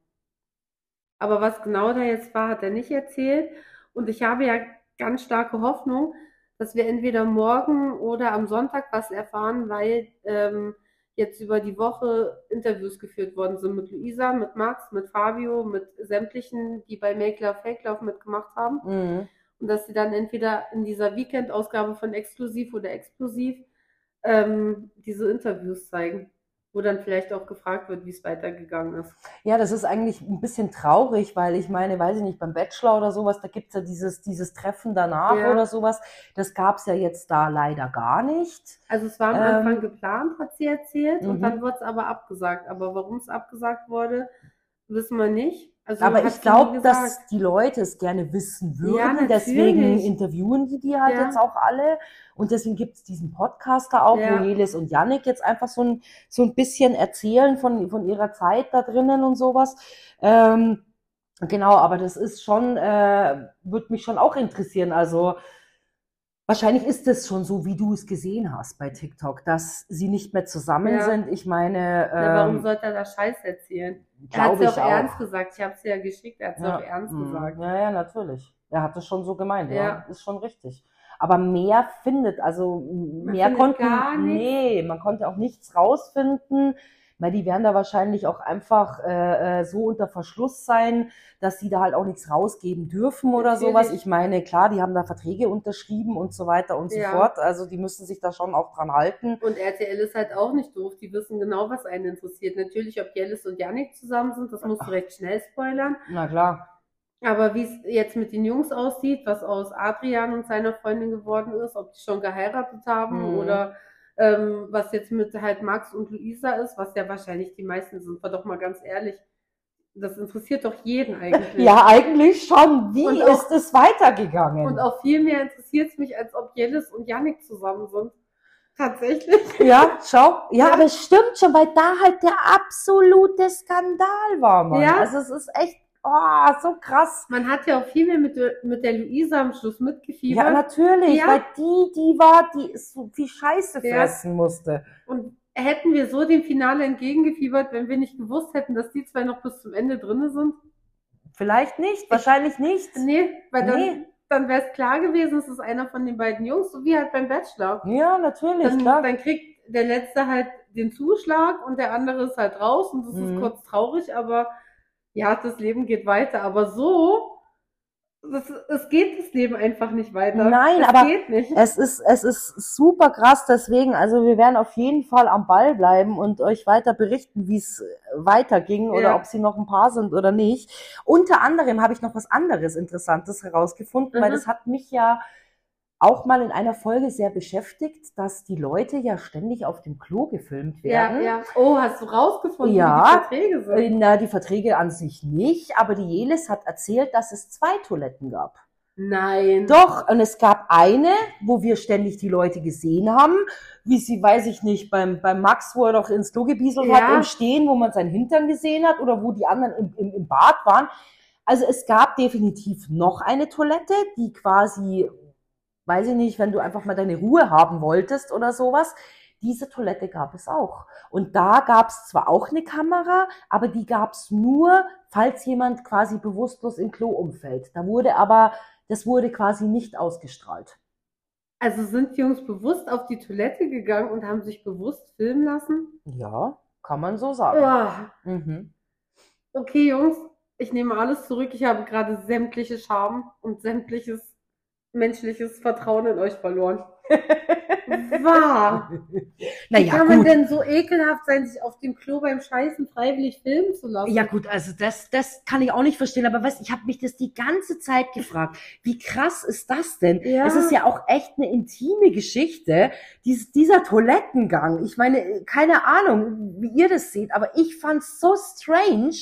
Aber was genau da jetzt war, hat er nicht erzählt. Und ich habe ja ganz starke Hoffnung, dass wir entweder morgen oder am Sonntag was erfahren, weil ähm, jetzt über die Woche Interviews geführt worden sind mit Luisa, mit Max, mit Fabio, mit sämtlichen, die bei Make Love Fake Love mitgemacht haben. Mhm. Und dass sie dann entweder in dieser Weekend-Ausgabe von Exklusiv oder Explosiv ähm, diese Interviews zeigen, wo dann vielleicht auch gefragt wird, wie es weitergegangen ist. Ja, das ist eigentlich ein bisschen traurig, weil ich meine, weiß ich nicht, beim Bachelor oder sowas, da gibt's ja dieses, dieses Treffen danach Ja. oder sowas. Das gab's ja jetzt da leider gar nicht. Also es war am Ähm, Anfang geplant, hat sie erzählt, und mhm. dann wurde es aber abgesagt. Aber warum es abgesagt wurde, wissen wir nicht. Also Aber ich glaube, dass die Leute es gerne wissen würden. Ja, deswegen interviewen die die halt Ja. jetzt auch alle. Und deswegen gibt's diesen Podcast da auch, Ja. wo Nelis und Yannick jetzt einfach so ein, so ein bisschen erzählen von, von ihrer Zeit da drinnen und sowas. Ähm, genau, aber das ist schon, äh, würde mich schon auch interessieren. Also wahrscheinlich ist es schon so, wie du es gesehen hast bei TikTok, dass sie nicht mehr zusammen Ja. sind. Ich meine, Ja, warum ähm, sollte er da Scheiß erzählen? Er hat es ja auch auch. ernst gesagt. Ich habe es ja geschickt, er hat es Ja. auch ernst Mhm. gesagt. Ja, ja, natürlich. Er hat es schon so gemeint, ja. Ist schon richtig. Aber mehr findet, also mehr konnten, gar nichts. nee, man konnte auch nichts rausfinden, weil die werden da wahrscheinlich auch einfach äh, äh, so unter Verschluss sein, dass sie da halt auch nichts rausgeben dürfen oder Natürlich. sowas. Ich meine, klar, die haben da Verträge unterschrieben und so weiter und so Ja. fort. Also die müssen sich da schon auch dran halten. Und RTL ist halt auch nicht doof. Die wissen genau, was einen interessiert. Natürlich, ob Jellis und Yannick zusammen sind, das musst du recht schnell spoilern. Na klar. Aber wie es jetzt mit den Jungs aussieht, was aus Adrian und seiner Freundin geworden ist, ob die schon geheiratet haben Mhm. oder ähm, was jetzt mit halt Max und Luisa ist, was ja wahrscheinlich die meisten sind, war doch mal ganz ehrlich. Das interessiert doch jeden eigentlich. Ja, eigentlich schon. Wie Und auch- ist es weitergegangen? Und auch viel mehr interessiert es mich, als ob Jellis und Yannick zusammen sind. Tatsächlich. Ja, schau. Ja, Ja. aber es stimmt schon, weil da halt der absolute Skandal war, Mann. Ja. Also es ist echt, oh, so krass. Man hat ja auch viel mehr mit, der- mit der Luisa am Schluss Ja, mitgefiebert. natürlich, Ja. weil die, die war, die so viel Scheiße Ja. fressen musste. Und hätten wir so dem Finale entgegengefiebert, wenn wir nicht gewusst hätten, dass die zwei noch bis zum Ende drinne sind? Vielleicht nicht, wahrscheinlich nicht. Nee, weil dann, Nee. dann wäre es klar gewesen, es ist einer von den beiden Jungs, so wie halt beim Bachelor. Ja, natürlich, Dann, klar. dann kriegt der Letzte halt den Zuschlag und der andere ist halt raus und das Mhm. ist kurz traurig, aber ja, das Leben geht weiter. Aber so, das, es geht das Leben einfach nicht weiter. Nein, es aber. Es ist, es ist super krass, deswegen, also wir werden auf jeden Fall am Ball bleiben und euch weiter berichten, wie es weiterging oder Ja. ob sie noch ein paar sind oder nicht. Unter anderem habe ich noch was anderes Interessantes herausgefunden, weil Mhm. das hat mich ja auch mal in einer Folge sehr beschäftigt, dass die Leute ja ständig auf dem Klo gefilmt ja, werden. ja. Oh, hast du rausgefunden, Ja. wie die Verträge sind? Äh, Na, die Verträge an sich nicht, aber die Jelis hat erzählt, dass es zwei Toiletten gab. Nein. Doch, und es gab eine, wo wir ständig die Leute gesehen haben, wie sie, weiß ich nicht, beim, beim Max, wo er doch ins Klo gebieselt Ja. hat, im Stehen, wo man seinen Hintern gesehen hat, oder wo die anderen im, im, im Bad waren. Also es gab definitiv noch eine Toilette, die quasi, weiß ich nicht, wenn du einfach mal deine Ruhe haben wolltest oder sowas. Diese Toilette gab es auch. Und da gab es zwar auch eine Kamera, aber die gab es nur, falls jemand quasi bewusstlos im Klo umfällt. Da wurde aber, das wurde quasi nicht ausgestrahlt. Also sind die Jungs bewusst auf die Toilette gegangen und haben sich bewusst filmen lassen? Ja, kann man so sagen. Oh. Mhm. Okay, Jungs, ich nehme alles zurück. Ich habe gerade sämtliche Scham und sämtliches menschliches Vertrauen in euch verloren. Wahr. Wie Naja, kann man gut. denn so ekelhaft sein, sich auf dem Klo beim Scheißen freiwillig filmen zu lassen? Ja gut, also das, das kann ich auch nicht verstehen, aber weißt, ich habe mich das die ganze Zeit gefragt. Wie krass ist das denn? Ja. Es ist ja auch echt eine intime Geschichte, dies, dieser Toilettengang. Ich meine, keine Ahnung, wie ihr das seht, aber ich fand's so strange.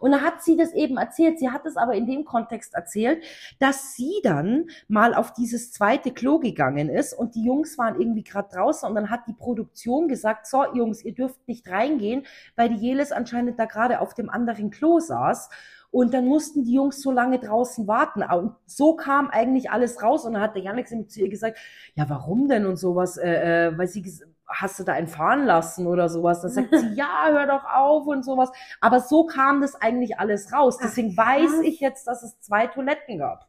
Und da hat sie das eben erzählt. Sie hat es aber in dem Kontext erzählt, dass sie dann mal auf dieses zweite Klo gegangen ist und die Jungs waren irgendwie gerade draußen und dann hat die Produktion gesagt, so Jungs, ihr dürft nicht reingehen, weil die Jelis anscheinend da gerade auf dem anderen Klo saß. Und dann mussten die Jungs so lange draußen warten. Und so kam eigentlich alles raus. Und dann hat der Janik zu ihr gesagt, ja, warum denn und sowas? Äh, äh, weil sie, hast du da einen fahren lassen oder sowas? Dann sagt sie, ja, hör doch auf und sowas. Aber so kam das eigentlich alles raus. Ach, Deswegen krass. weiß ich jetzt, dass es zwei Toiletten gab.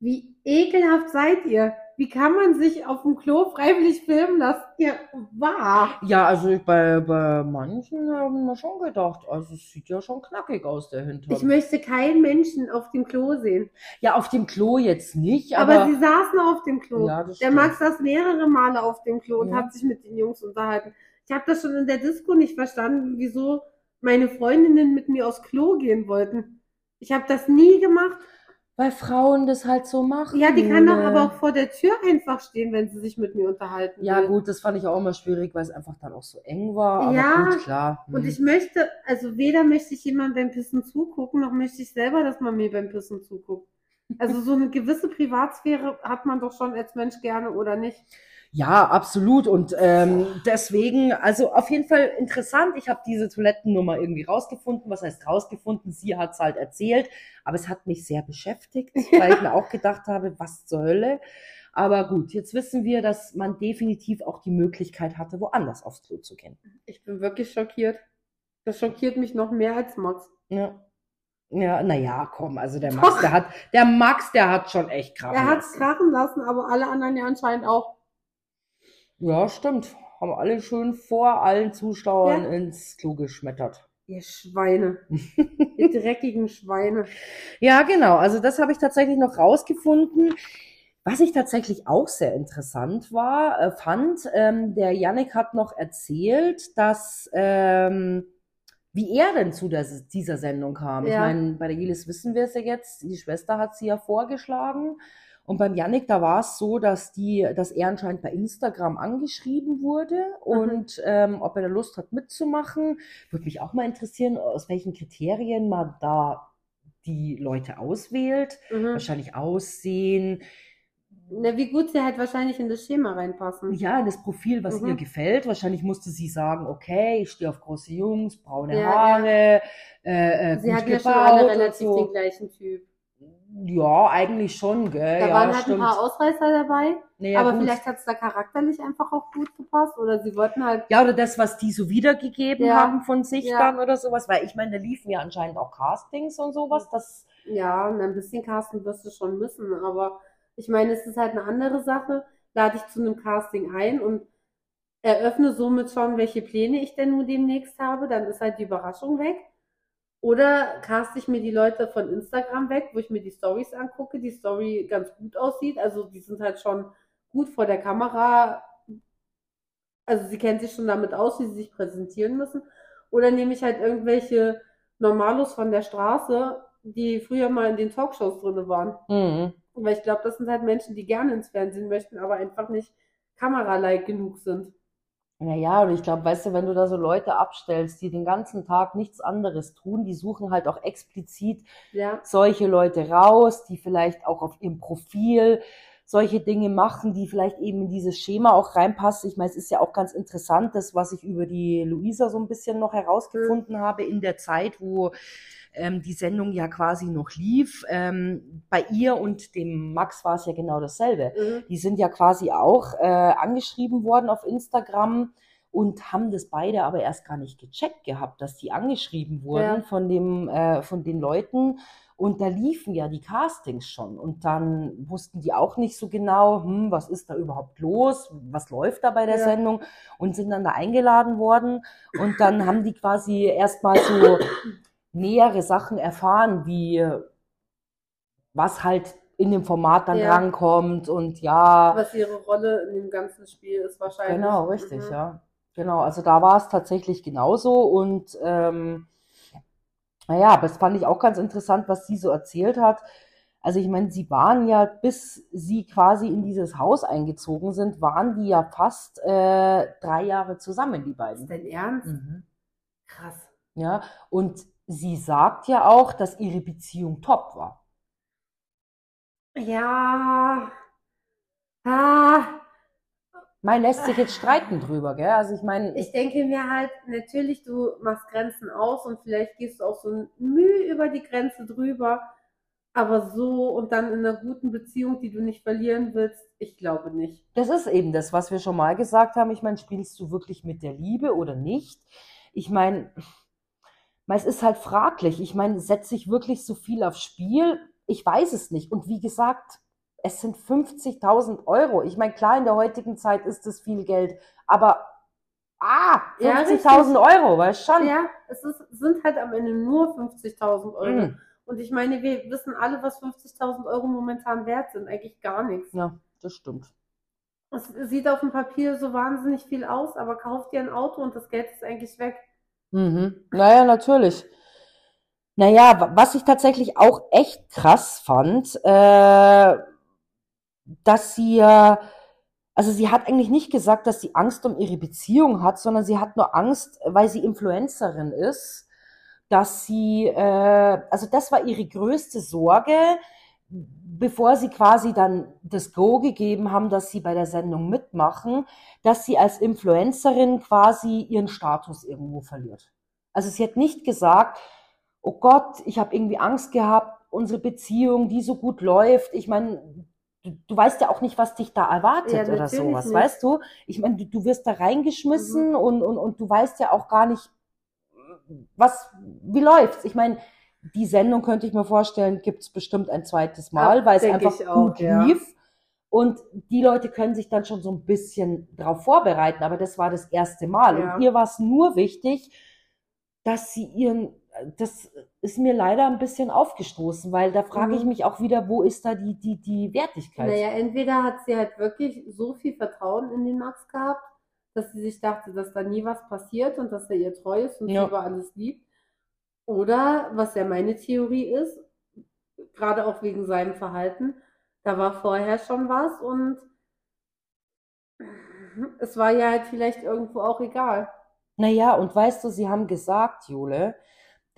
Wie ekelhaft seid ihr? Wie kann man sich auf dem Klo freiwillig filmen lassen? Ja, wahr. Ja, also ich, bei, bei manchen haben wir schon gedacht, also es sieht ja schon knackig aus, der Hintern. Ich möchte keinen Menschen auf dem Klo sehen. ja, auf dem Klo jetzt nicht, Aber, aber, sie saßen auf dem Klo. Ja, das der stimmt. Max saß mehrere Male auf dem Klo und Ja. hat sich mit den Jungs unterhalten. Ich habe das schon in der Disco nicht verstanden, wieso meine Freundinnen mit mir aufs Klo gehen wollten. Ich habe das nie gemacht. Weil Frauen das halt so machen. Ja, die kann doch Jule. aber auch vor der Tür einfach stehen, wenn sie sich mit mir unterhalten Ja, will. gut, das fand ich auch immer schwierig, weil es einfach dann auch so eng war. Aber Ja, gut, klar. Und hm. ich möchte, also weder möchte ich jemandem beim Pissen zugucken, noch möchte ich selber, dass man mir beim Pissen zuguckt. Also so eine gewisse Privatsphäre hat man doch schon als Mensch gerne, oder nicht? Ja, absolut. Und ähm, deswegen, also auf jeden Fall interessant. Ich habe diese Toilettennummer irgendwie rausgefunden. Was heißt rausgefunden? Sie hat's halt erzählt. Aber es hat mich sehr beschäftigt, weil ich mir auch gedacht habe, was zur Hölle. Aber gut, jetzt wissen wir, dass man definitiv auch die Möglichkeit hatte, woanders aufs Klo zu gehen. Ich bin wirklich schockiert. Das schockiert mich noch mehr als Max. Ja. Ja, naja, komm, also der Doch. Max, der hat, der Max, der hat schon echt krachen Er hat es krachen lassen, aber alle anderen ja anscheinend auch. Ja, stimmt. Haben alle schön vor allen Zuschauern Ja. ins Klo geschmettert. Ihr Schweine. Ihr dreckigen Schweine. Ja, genau. Also das habe ich tatsächlich noch rausgefunden. Was ich tatsächlich auch sehr interessant war, äh, fand, ähm, der Yannick hat noch erzählt, dass ähm, wie er denn zu der, dieser Sendung kam. Ich Ja. meine, bei der Jelis wissen wir es ja jetzt. Die Schwester hat sie ja vorgeschlagen. Und beim Yannick, da war es so, dass die, dass er anscheinend bei Instagram angeschrieben wurde und ähm, ob er da Lust hat mitzumachen. Würde mich auch mal interessieren, aus welchen Kriterien man da die Leute auswählt. Mhm. Wahrscheinlich Aussehen, Na, wie gut sie halt wahrscheinlich in das Schema reinpassen. ja, in das Profil, was Mhm. ihr gefällt. Wahrscheinlich musste sie sagen, okay, ich stehe auf große Jungs, braune Ja, ja. Haare, äh, äh, Sie gut hatten ja schon alle relativ so. den gleichen Typ. Ja, eigentlich schon, gell? Da ja, waren halt stimmt. ein paar Ausreißer dabei, Nee, ja, aber gut. vielleicht hat es da charakterlich einfach auch gut gepasst oder sie wollten halt, Ja, oder das, was die so wiedergegeben Ja. haben von sich Ja. dann oder sowas, weil ich meine, da liefen ja anscheinend auch Castings und sowas, das, ja, ein bisschen casten wirst du schon müssen, aber ich meine, es ist halt eine andere Sache. Lade ich zu einem Casting ein und eröffne somit schon, welche Pläne ich denn nun demnächst habe, dann ist halt die Überraschung weg. Oder caste ich mir die Leute von Instagram weg, wo ich mir die Stories angucke, die Story ganz gut aussieht. Also die sind halt schon gut vor der Kamera. Also sie kennen sich schon damit aus, wie sie sich präsentieren müssen. Oder nehme ich halt irgendwelche Normalos von der Straße, die früher mal in den Talkshows drin waren. mhm. Weil ich glaube, das sind halt Menschen, die gerne ins Fernsehen möchten, aber einfach nicht kameralike genug sind. Naja, und ich glaube, weißt du, wenn du da so Leute abstellst, die den ganzen Tag nichts anderes tun, die suchen halt auch explizit Ja, solche Leute raus, die vielleicht auch auf ihrem Profil solche Dinge machen, die vielleicht eben in dieses Schema auch reinpassen. Ich meine, es ist ja auch ganz interessant, das, was ich über die Luisa so ein bisschen noch herausgefunden habe in der Zeit, wo ähm, die Sendung ja quasi noch lief. Ähm, bei ihr und dem Max war es ja genau dasselbe. mhm. Die sind ja quasi auch äh, angeschrieben worden auf Instagram und haben das beide aber erst gar nicht gecheckt gehabt, dass die angeschrieben wurden Ja. von dem äh, von den Leuten und da liefen ja die Castings schon und dann wussten die auch nicht so genau, hm, was ist da überhaupt los, was läuft da bei der Ja. Sendung und sind dann da eingeladen worden und dann haben die quasi erstmal so nähere Sachen erfahren, wie was halt in dem Format dann Ja. drankommt und ja, Was ihre Rolle in dem ganzen Spiel ist wahrscheinlich. genau, richtig, Mhm. ja. Genau, also da war es tatsächlich genauso und ähm, naja, aber das fand ich auch ganz interessant, was sie so erzählt hat. Also ich meine, sie waren ja, bis sie quasi in dieses Haus eingezogen sind, waren die ja fast äh, drei Jahre zusammen, die Ist beiden. dein Ernst? Mhm. Krass. Ja, und sie sagt ja auch, dass ihre Beziehung top war. Ja. Ah. Man lässt sich jetzt streiten drüber, gell? Also ich meine, Ich denke mir halt, natürlich, du machst Grenzen aus und vielleicht gehst du auch so ein Mühe über die Grenze drüber, aber so und dann in einer guten Beziehung, die du nicht verlieren willst, ich glaube nicht. das ist eben das, was wir schon mal gesagt haben. Ich meine, spielst du wirklich mit der Liebe oder nicht? Ich meine, es ist halt fraglich. Ich meine, setze ich wirklich so viel aufs Spiel? Ich weiß es nicht. Und wie gesagt, es sind 50.000 Euro. Ich meine, klar, in der heutigen Zeit ist das viel Geld, aber ah, Ja, 50.000 Euro, weißt schon? Ja, es ist, sind halt am Ende nur 50.000 Euro. Mm. Und ich meine, wir wissen alle, was 50.000 Euro momentan wert sind. Eigentlich gar nichts. Ja, das stimmt. Es sieht auf dem Papier so wahnsinnig viel aus, aber kauf dir ein Auto und das Geld ist eigentlich weg. Mhm. Naja, natürlich. Naja, wa- was ich tatsächlich auch echt krass fand, äh, dass sie also sie hat eigentlich nicht gesagt, dass sie Angst um ihre Beziehung hat, sondern sie hat nur Angst, weil sie Influencerin ist, dass sie, äh, also das war ihre größte Sorge, bevor sie quasi dann das Go gegeben haben, dass sie bei der Sendung mitmachen, dass sie als Influencerin quasi ihren Status irgendwo verliert. Also sie hat nicht gesagt, oh Gott, ich habe irgendwie Angst gehabt, unsere Beziehung, die so gut läuft. Ich meine, du, du weißt ja auch nicht, was dich da erwartet Ja, oder sowas, nicht. weißt du? Ich meine, du, du wirst da reingeschmissen und, und, und du weißt ja auch gar nicht, was, wie läuft's? Ich meine, die Sendung könnte ich mir vorstellen, gibt's bestimmt ein zweites Mal, Ja, weil es einfach auch, gut ja. lief. Und die Leute können sich dann schon so ein bisschen drauf vorbereiten, aber das war das erste Mal. Und ihr war es nur wichtig, dass sie ihren, das ist mir leider ein bisschen aufgestoßen, weil da frage ich Mhm. mich auch wieder, wo ist da die, die, die Wertigkeit? Naja, entweder hat sie halt wirklich so viel Vertrauen in den Max gehabt, dass sie sich dachte, dass da nie was passiert und dass er ihr treu ist und Ja. sie über alles liebt. Oder, was ja meine Theorie ist, gerade auch wegen seinem Verhalten, da war vorher schon was und es war ja halt vielleicht irgendwo auch egal. Naja, und weißt du, sie haben gesagt, Jule,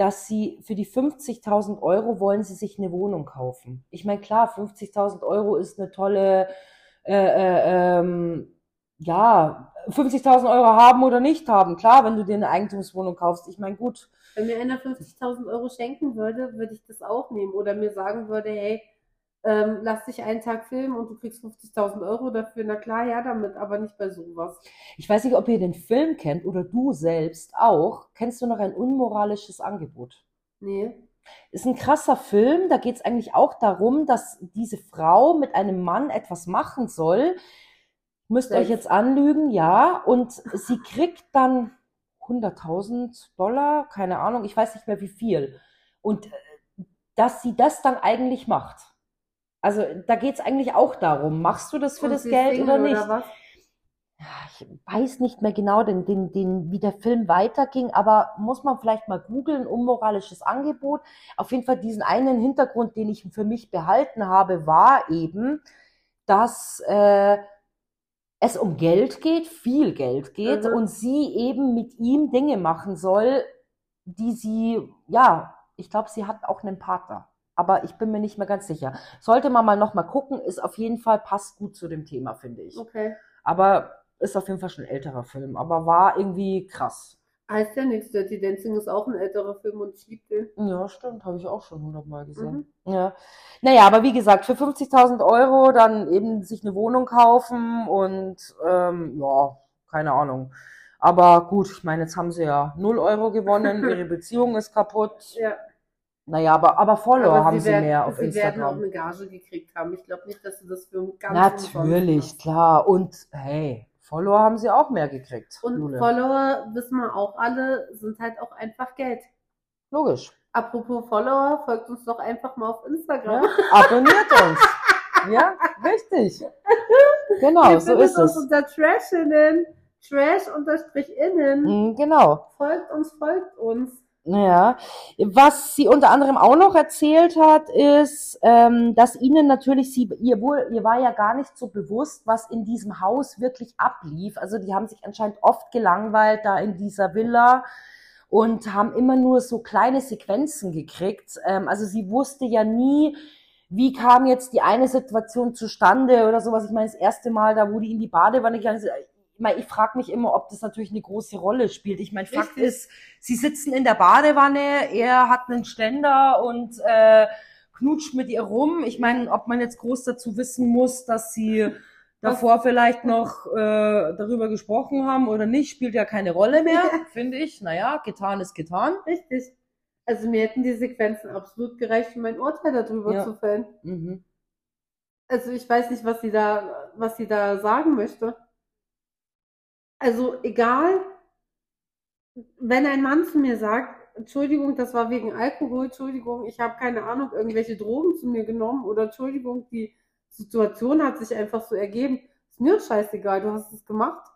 dass sie für die 50.000 Euro wollen sie sich eine Wohnung kaufen. Ich meine, klar, 50.000 Euro ist eine tolle, äh, äh, ähm, ja, 50.000 Euro haben oder nicht haben. Klar, wenn du dir eine Eigentumswohnung kaufst. Ich meine, gut. Wenn mir einer 50.000 Euro schenken würde, würde ich das auch nehmen. Oder mir sagen würde, hey, ähm, lass dich einen Tag filmen und du kriegst 50.000 Euro dafür. Na klar, ja, damit, aber nicht bei sowas. Ich weiß nicht, ob ihr den Film kennt oder du selbst auch. Kennst du noch ein unmoralisches Angebot? Nee. Ist ein krasser Film. Da geht es eigentlich auch darum, dass diese Frau mit einem Mann etwas machen soll. Müsst Sex. euch jetzt anlügen, ja. Und sie kriegt dann 100.000 Dollar, keine Ahnung, ich weiß nicht mehr wie viel. Und äh, dass sie das dann eigentlich macht. Also da geht es eigentlich auch darum, machst du das für Und das Geld Single oder nicht? Ja, Ich weiß nicht mehr genau, den, den, den, wie der Film weiterging, aber muss man vielleicht mal googeln, unmoralisches Angebot. Auf jeden Fall diesen einen Hintergrund, den ich für mich behalten habe, war eben, dass äh, es um Geld geht, viel Geld geht Mhm. und sie eben mit ihm Dinge machen soll, die sie, ja, ich glaube, sie hat auch einen Partner. Aber ich bin mir nicht mehr ganz sicher. Sollte man mal noch mal gucken, ist auf jeden Fall, passt gut zu dem Thema, finde ich. Okay. Aber ist auf jeden Fall schon ein älterer Film, aber war irgendwie krass. Heißt ja nichts. Dirty Dancing ist auch ein älterer Film und ich liebe den. Ja, stimmt, habe ich auch schon hundertmal gesehen. Mhm. Ja. Naja, aber wie gesagt, für 50.000 Euro dann eben sich eine Wohnung kaufen und ähm, ja, keine Ahnung. Aber gut, ich meine, jetzt haben sie ja 0 Euro gewonnen, ihre Beziehung ist kaputt. Ja. Naja, aber, aber Follower Aber haben sie sie werden, mehr auf sie werden auch Instagram. eine Gage gekriegt haben. Ich glaube nicht, dass sie das für ganz umsonst Natürlich, klar. Und hey, Follower haben sie auch mehr gekriegt. Und Jule. Follower, wissen wir auch alle, sind halt auch einfach Geld. Logisch. Apropos Follower, folgt uns doch einfach mal auf Instagram. Ja, abonniert uns. Ja, richtig. Genau, Ihr so ist uns es. unter Trashinnen, Trash-Innen. Mm, Genau. Folgt uns, folgt uns. Ja, was sie unter anderem auch noch erzählt hat, ist, ähm, dass ihnen natürlich, sie, ihr, wohl, ihr war ja gar nicht so bewusst, was in diesem Haus wirklich ablief. Also die haben sich anscheinend oft gelangweilt da in dieser Villa und haben immer nur so kleine Sequenzen gekriegt. Ähm, also sie wusste ja nie, wie kam jetzt die eine Situation zustande oder sowas. Ich meine, das erste Mal, da wo die in die Badewanne gegangen sind, ich, frage mich immer, ob das natürlich eine große Rolle spielt. Ich meine, Fakt Richtig. ist, sie sitzen in der Badewanne, er hat einen Ständer und äh, knutscht mit ihr rum. Ich meine, ob man jetzt groß dazu wissen muss, dass sie davor vielleicht noch äh, darüber gesprochen haben oder nicht, spielt ja keine Rolle mehr, finde ich. Naja, getan ist getan. Richtig. Also mir hätten die Sequenzen absolut gereicht, um mein Urteil darüber Ja. zu fällen. Mhm. Also ich weiß nicht, was sie da, was sie da sagen möchte. Also egal, wenn ein Mann zu mir sagt, Entschuldigung, das war wegen Alkohol, Entschuldigung, ich habe keine Ahnung, irgendwelche Drogen zu mir genommen oder Entschuldigung, die Situation hat sich einfach so ergeben. Ist mir scheißegal, du hast es gemacht.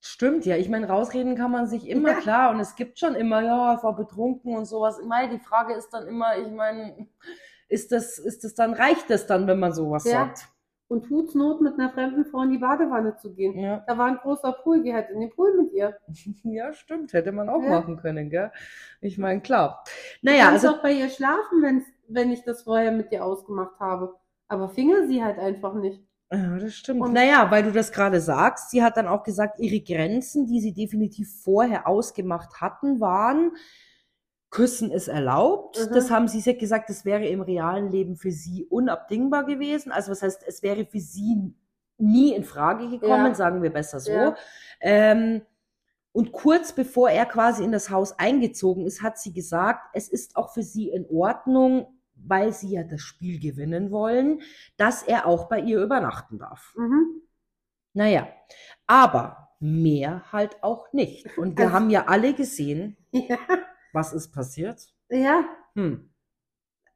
Stimmt, ja. Ich meine, rausreden kann man sich immer, Ja. klar. Und es gibt schon immer, ja, ich war betrunken und sowas. Ich meine, die Frage ist dann immer, ich meine, ist das, ist das dann, reicht das dann, wenn man sowas Ja. sagt? Und tut's Not, mit einer fremden Frau in die Badewanne zu gehen. Ja. Da war ein großer Pool, geh halt in den Pool mit ihr. Ja, stimmt. Hätte man auch Ja. machen können, gell? Ich meine, klar. Du Naja, kannst also, auch bei ihr schlafen, wenn, wenn ich das vorher mit dir ausgemacht habe. Aber finger sie halt einfach nicht. ja, das stimmt. Und- naja, weil du das gerade sagst, sie hat dann auch gesagt, ihre Grenzen, die sie definitiv vorher ausgemacht hatten, waren, Küssen ist erlaubt. Mhm. Das haben sie, hat gesagt, das wäre im realen Leben für sie unabdingbar gewesen. Also was heißt, es wäre für sie nie in Frage gekommen, Ja. sagen wir besser so. Ja. Ähm, und kurz bevor er quasi in das Haus eingezogen ist, hat sie gesagt, es ist auch für sie in Ordnung, weil sie ja das Spiel gewinnen wollen, dass er auch bei ihr übernachten darf. Mhm. Naja, aber mehr halt auch nicht. Und wir Also- haben ja alle gesehen, Ja. Was ist passiert. ja. Hm.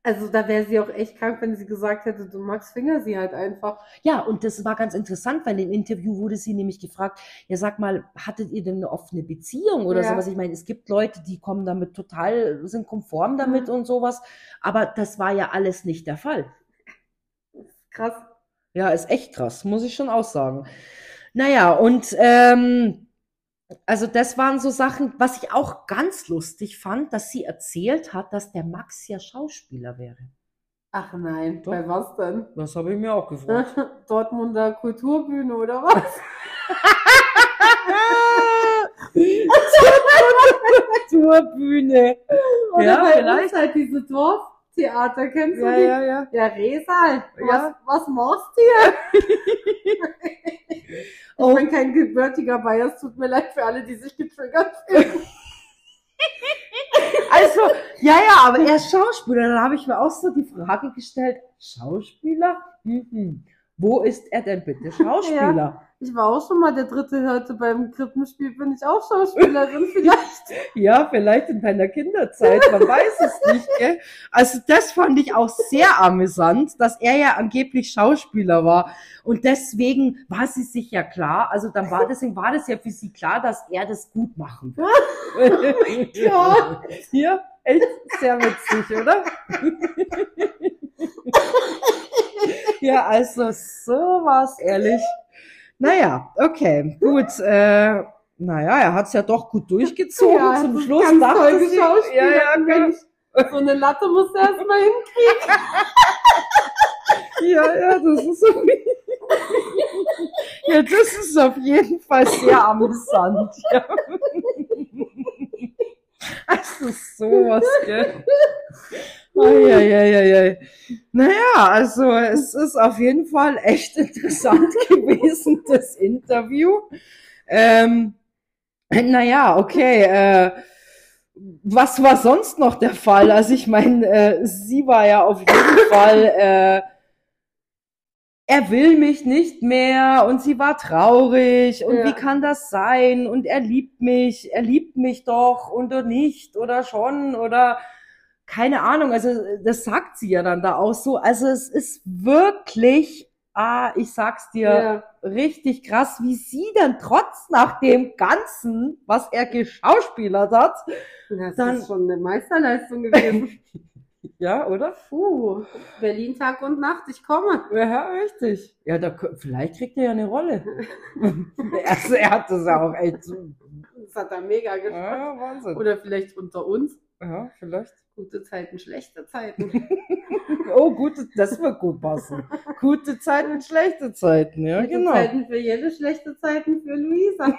Also da wäre sie auch echt krank, wenn sie gesagt hätte, du magst Finger sie halt einfach. Ja, und das war ganz interessant, weil im Interview wurde sie nämlich gefragt, ja, sag mal, hattet ihr denn eine offene Beziehung oder Ja. sowas? Ich meine, es gibt Leute, die kommen damit total, sind konform damit Mhm. und sowas, aber das war ja alles nicht der Fall. Krass. Ja, ist echt krass, muss ich schon auch sagen. Naja, und ähm, Also das waren so Sachen, was ich auch ganz lustig fand, dass sie erzählt hat, dass der Max ja Schauspieler wäre. Ach nein, Doch. bei was denn? Das habe ich mir auch gefragt. Dortmunder Kulturbühne oder was? Tourbühne. Oder Ja, bei vielleicht. uns halt diese Dorftheater, kennst du Ja, die? ja, ja. Ja, Resal, was, Ja. was machst du hier? Ich Oh. bin kein gebürtiger Bayer, es tut mir leid für alle, die sich getriggert fühlen. Also, ja, ja, aber er ist Schauspieler. Dann habe ich mir auch so die Frage gestellt, Schauspieler? Mhm. Wo ist er denn bitte Schauspieler? Ich war auch schon mal der dritte Hirte beim Krippenspiel, bin ich auch Schauspielerin vielleicht. Ja, vielleicht in deiner Kinderzeit, man weiß es nicht, gell? Also das fand ich auch sehr amüsant, dass er ja angeblich Schauspieler war. Und deswegen war sie sich ja klar, also dann war, deswegen war das ja für sie klar, dass er das gut machen wird. Ja. Ja, echt sehr witzig, oder? ja, also sowas, ehrlich. Naja, okay, gut. Äh, naja, er hat's ja doch gut durchgezogen. Ja, Zum ist Schluss ganz dachte toll sie, geschauspielert, ja, ja, Mensch. So eine Latte musst du erstmal hinkriegen. ja, ja, das ist auf ja, das ist auf jeden Fall sehr amüsant. Ja. Also sowas, gell? Eieieiei. Naja, also es ist auf jeden Fall echt interessant gewesen, das Interview. Ähm, naja, okay. Äh, was war sonst noch der Fall? Also ich meine, äh, sie war ja auf jeden Fall, äh, er will mich nicht mehr und sie war traurig und Ja. wie kann das sein und er liebt mich, er liebt mich doch oder nicht oder schon oder keine Ahnung, also das sagt sie ja dann da auch so. Also es ist wirklich, ah, ich sag's dir, Ja. richtig krass, wie sie dann trotz nach dem Ganzen, was er geschauspielert hat, Das Dann- ist schon eine Meisterleistung gewesen. ja, oder? Puh, Berlin Tag und Nacht, ich komme. Ja, richtig. Ja, da, vielleicht kriegt er ja eine Rolle. also, er hat das ja auch echt so. Das hat er mega geschafft. Ja, Wahnsinn. Oder vielleicht unter uns. Ja, vielleicht. Gute Zeiten, schlechte Zeiten. Oh, gute, das wird gut passen. Gute Zeiten, schlechte Zeiten, ja, Gute genau. Zeiten für Jelle, schlechte Zeiten für Luisa.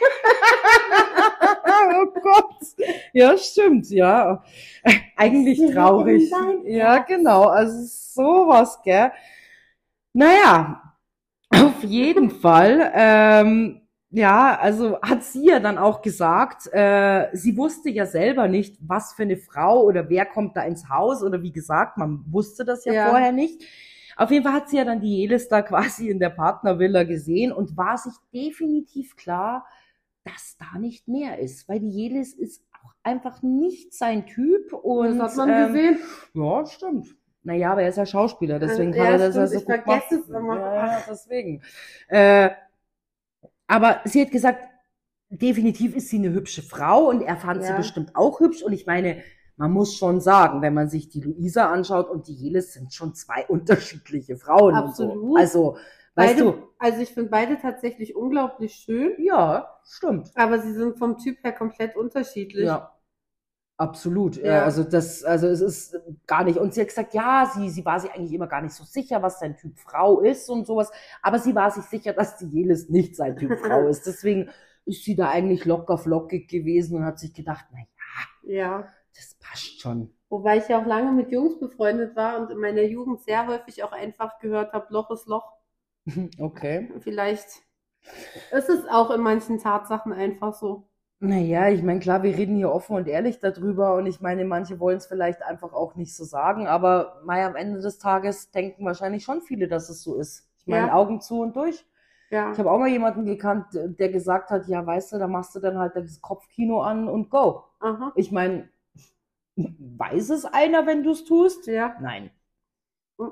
oh Gott. Ja, stimmt, ja. Eigentlich traurig. Ja, genau. Also sowas, gell. Naja, auf jeden Fall. Ähm, ja, also hat sie ja dann auch gesagt, äh, sie wusste ja selber nicht, was für eine Frau oder wer kommt da ins Haus oder wie gesagt, man wusste das ja, Ja. vorher nicht. Auf jeden Fall hat sie ja dann die Jelis da quasi in der Partnervilla gesehen und war sich definitiv klar, dass da nicht mehr ist, weil die Jelis ist auch einfach nicht sein Typ und das hat man ähm, gesehen. ja, stimmt. Naja, aber er ist ja Schauspieler, deswegen Ja, hat er das ja stimmt, so ich gut vergesse gemacht. es immer. Ja, ja, deswegen. Äh, aber sie hat gesagt, definitiv ist sie eine hübsche Frau und er fand sie Ja. bestimmt bestimmt auch hübsch und ich meine, man muss schon sagen, wenn man sich die Luisa anschaut und die Jelis sind schon zwei unterschiedliche Frauen und so. Absolut. Also, weißt Beide, du, also ich finde beide tatsächlich unglaublich schön, ja, stimmt. aber sie sind vom Typ her komplett unterschiedlich. Ja. Absolut. Ja. Ja. Also das, also es ist gar nicht. Und sie hat gesagt, ja, sie, sie war sich eigentlich immer gar nicht so sicher, was sein Typ Frau ist und sowas. Aber sie war sich sicher, dass die Jelis nicht sein Typ Frau ist. Deswegen ist sie da eigentlich locker flockig gewesen und hat sich gedacht, na ja, ja. Das passt schon. Wobei ich ja auch lange mit Jungs befreundet war und in meiner Jugend sehr häufig auch einfach gehört habe, Loch ist Loch. Okay. Vielleicht ist es auch in manchen Tatsachen einfach so. Naja, ich meine, klar, wir reden hier offen und ehrlich darüber und ich meine, manche wollen es vielleicht einfach auch nicht so sagen, aber mal am Ende des Tages denken wahrscheinlich schon viele, dass es so ist. Ich meine, Ja. Augen zu und durch. Ja. Ich habe auch mal jemanden gekannt, der gesagt hat, ja, weißt du, da machst du dann halt das Kopfkino an und go. Aha. Ich meine, weiß es einer, wenn du es tust? Ja. Nein.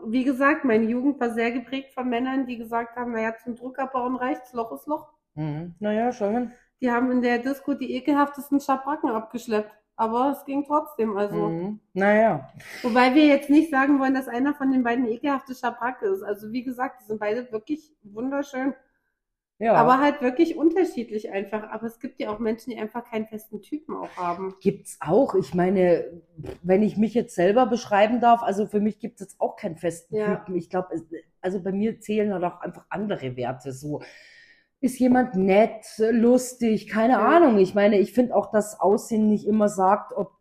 Wie gesagt, meine Jugend war sehr geprägt von Männern, die gesagt haben, naja, zum Druckerbauen reicht's, Loch ist Loch. Mhm. Naja, schau hin. Die haben in der Disco die ekelhaftesten Schabracken abgeschleppt. Aber es ging trotzdem, also. Mhm. Naja. Wobei wir jetzt nicht sagen wollen, dass einer von den beiden ekelhafte Schabracke ist. Also wie gesagt, die sind beide wirklich wunderschön. Ja. Aber halt wirklich unterschiedlich einfach. Aber es gibt ja auch Menschen, die einfach keinen festen Typen auch haben. Gibt's auch. Ich meine, wenn ich mich jetzt selber beschreiben darf, also für mich gibt es jetzt auch keinen festen Ja. Typen. Ich glaube, also bei mir zählen halt auch einfach andere Werte. So ist jemand nett, lustig, keine Ja. Ahnung. Ich meine, ich finde auch, dass Aussehen nicht immer sagt, ob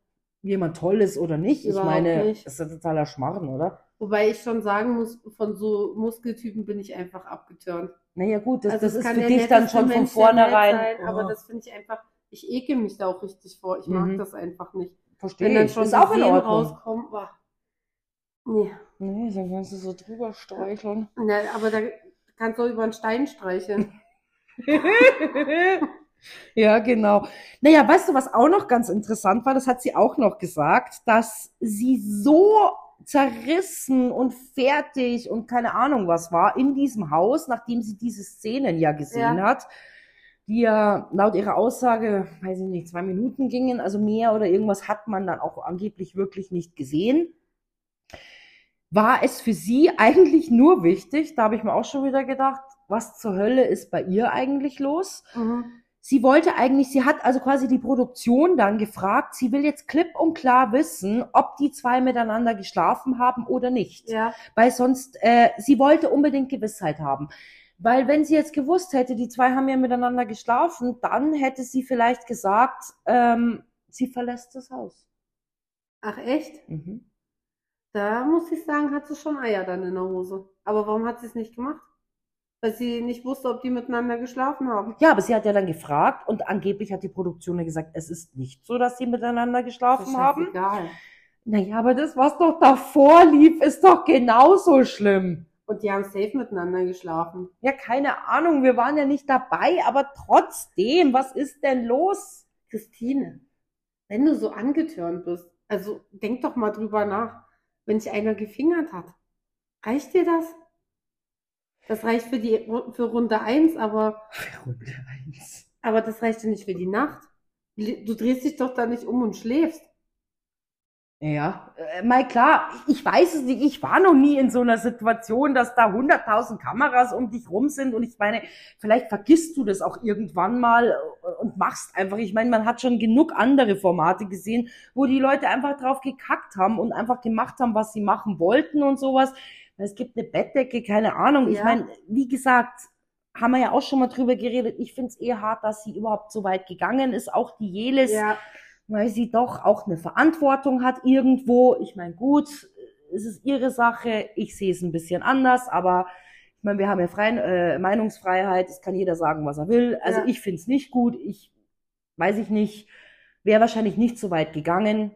jemand toll ist oder nicht. Ich Überhaupt meine, nicht. das ist ja totaler Schmarrn, oder? Wobei ich schon sagen muss, von so Muskeltypen bin ich einfach abgeturnt. Naja, gut, das, Also das es ist für dich dann schon von Mensch vornherein. sein, aber Oh, das finde ich einfach, ich ekel mich da auch richtig vor. Ich mag Mhm. das einfach nicht. verstehe Wenn dann schon Ist auch in Ordnung. rauskommen. Nee. Nee, dann kannst du so drüber streicheln. Ja, aber da kannst du auch über einen Stein streicheln. Ja, genau. Naja, weißt du, was auch noch ganz interessant war? Das hat sie auch noch gesagt, dass sie so zerrissen und fertig und keine Ahnung was war in diesem Haus, nachdem sie diese Szenen ja gesehen Ja. hat, die ja laut ihrer Aussage, weiß ich nicht, zwei Minuten gingen, also mehr oder irgendwas hat man dann auch angeblich wirklich nicht gesehen. War es für sie eigentlich nur wichtig, da habe ich mir auch schon wieder gedacht, was zur Hölle ist bei ihr eigentlich los? Mhm. Sie wollte eigentlich, sie hat also quasi die Produktion dann gefragt, sie will jetzt klipp und klar wissen, ob die zwei miteinander geschlafen haben oder nicht. Ja, Weil sonst, äh, sie wollte unbedingt Gewissheit haben. Weil wenn sie jetzt gewusst hätte, die zwei haben ja miteinander geschlafen, dann hätte sie vielleicht gesagt, ähm, sie verlässt das Haus. ach echt? Mhm. Da muss ich sagen, hat sie schon Eier dann in der Hose. Aber warum hat sie es nicht gemacht? Weil sie nicht wusste, ob die miteinander geschlafen haben. Ja, aber sie hat ja dann gefragt und angeblich hat die Produktion ja gesagt, es ist nicht so, dass sie miteinander geschlafen haben. Egal. Naja, aber das, was doch davor lief, ist doch genauso schlimm. Und die haben safe miteinander geschlafen. Ja, keine Ahnung, wir waren ja nicht dabei, aber trotzdem, was ist denn los? Christine, wenn du so angetörnt bist, also denk doch mal drüber nach, wenn dich einer gefingert hat. Reicht dir das? Das reicht für die für Runde 1, aber, Runde eins. aber das reicht ja nicht für die Nacht. Du drehst dich doch da nicht um und schläfst. Ja, äh, mal klar, ich weiß es nicht, ich war noch nie in so einer Situation, dass da hunderttausend Kameras um dich rum sind und ich meine, vielleicht vergisst du das auch irgendwann mal äh, und machst einfach, ich meine, man hat schon genug andere Formate gesehen, wo die Leute einfach drauf gekackt haben und einfach gemacht haben, was sie machen wollten und sowas. Es gibt eine Bettdecke, keine Ahnung. Ich Ja. meine, wie gesagt, haben wir ja auch schon mal drüber geredet. Ich finde es eher hart, dass sie überhaupt so weit gegangen ist. Auch die Jelis, Ja, weil sie doch auch eine Verantwortung hat irgendwo. Ich meine, gut, es ist ihre Sache. Ich sehe es ein bisschen anders, aber ich meine, wir haben ja freien, äh, Meinungsfreiheit. Es kann jeder sagen, was er will. Also Ja. ich finde es nicht gut. Ich weiß ich nicht, wäre wahrscheinlich nicht so weit gegangen,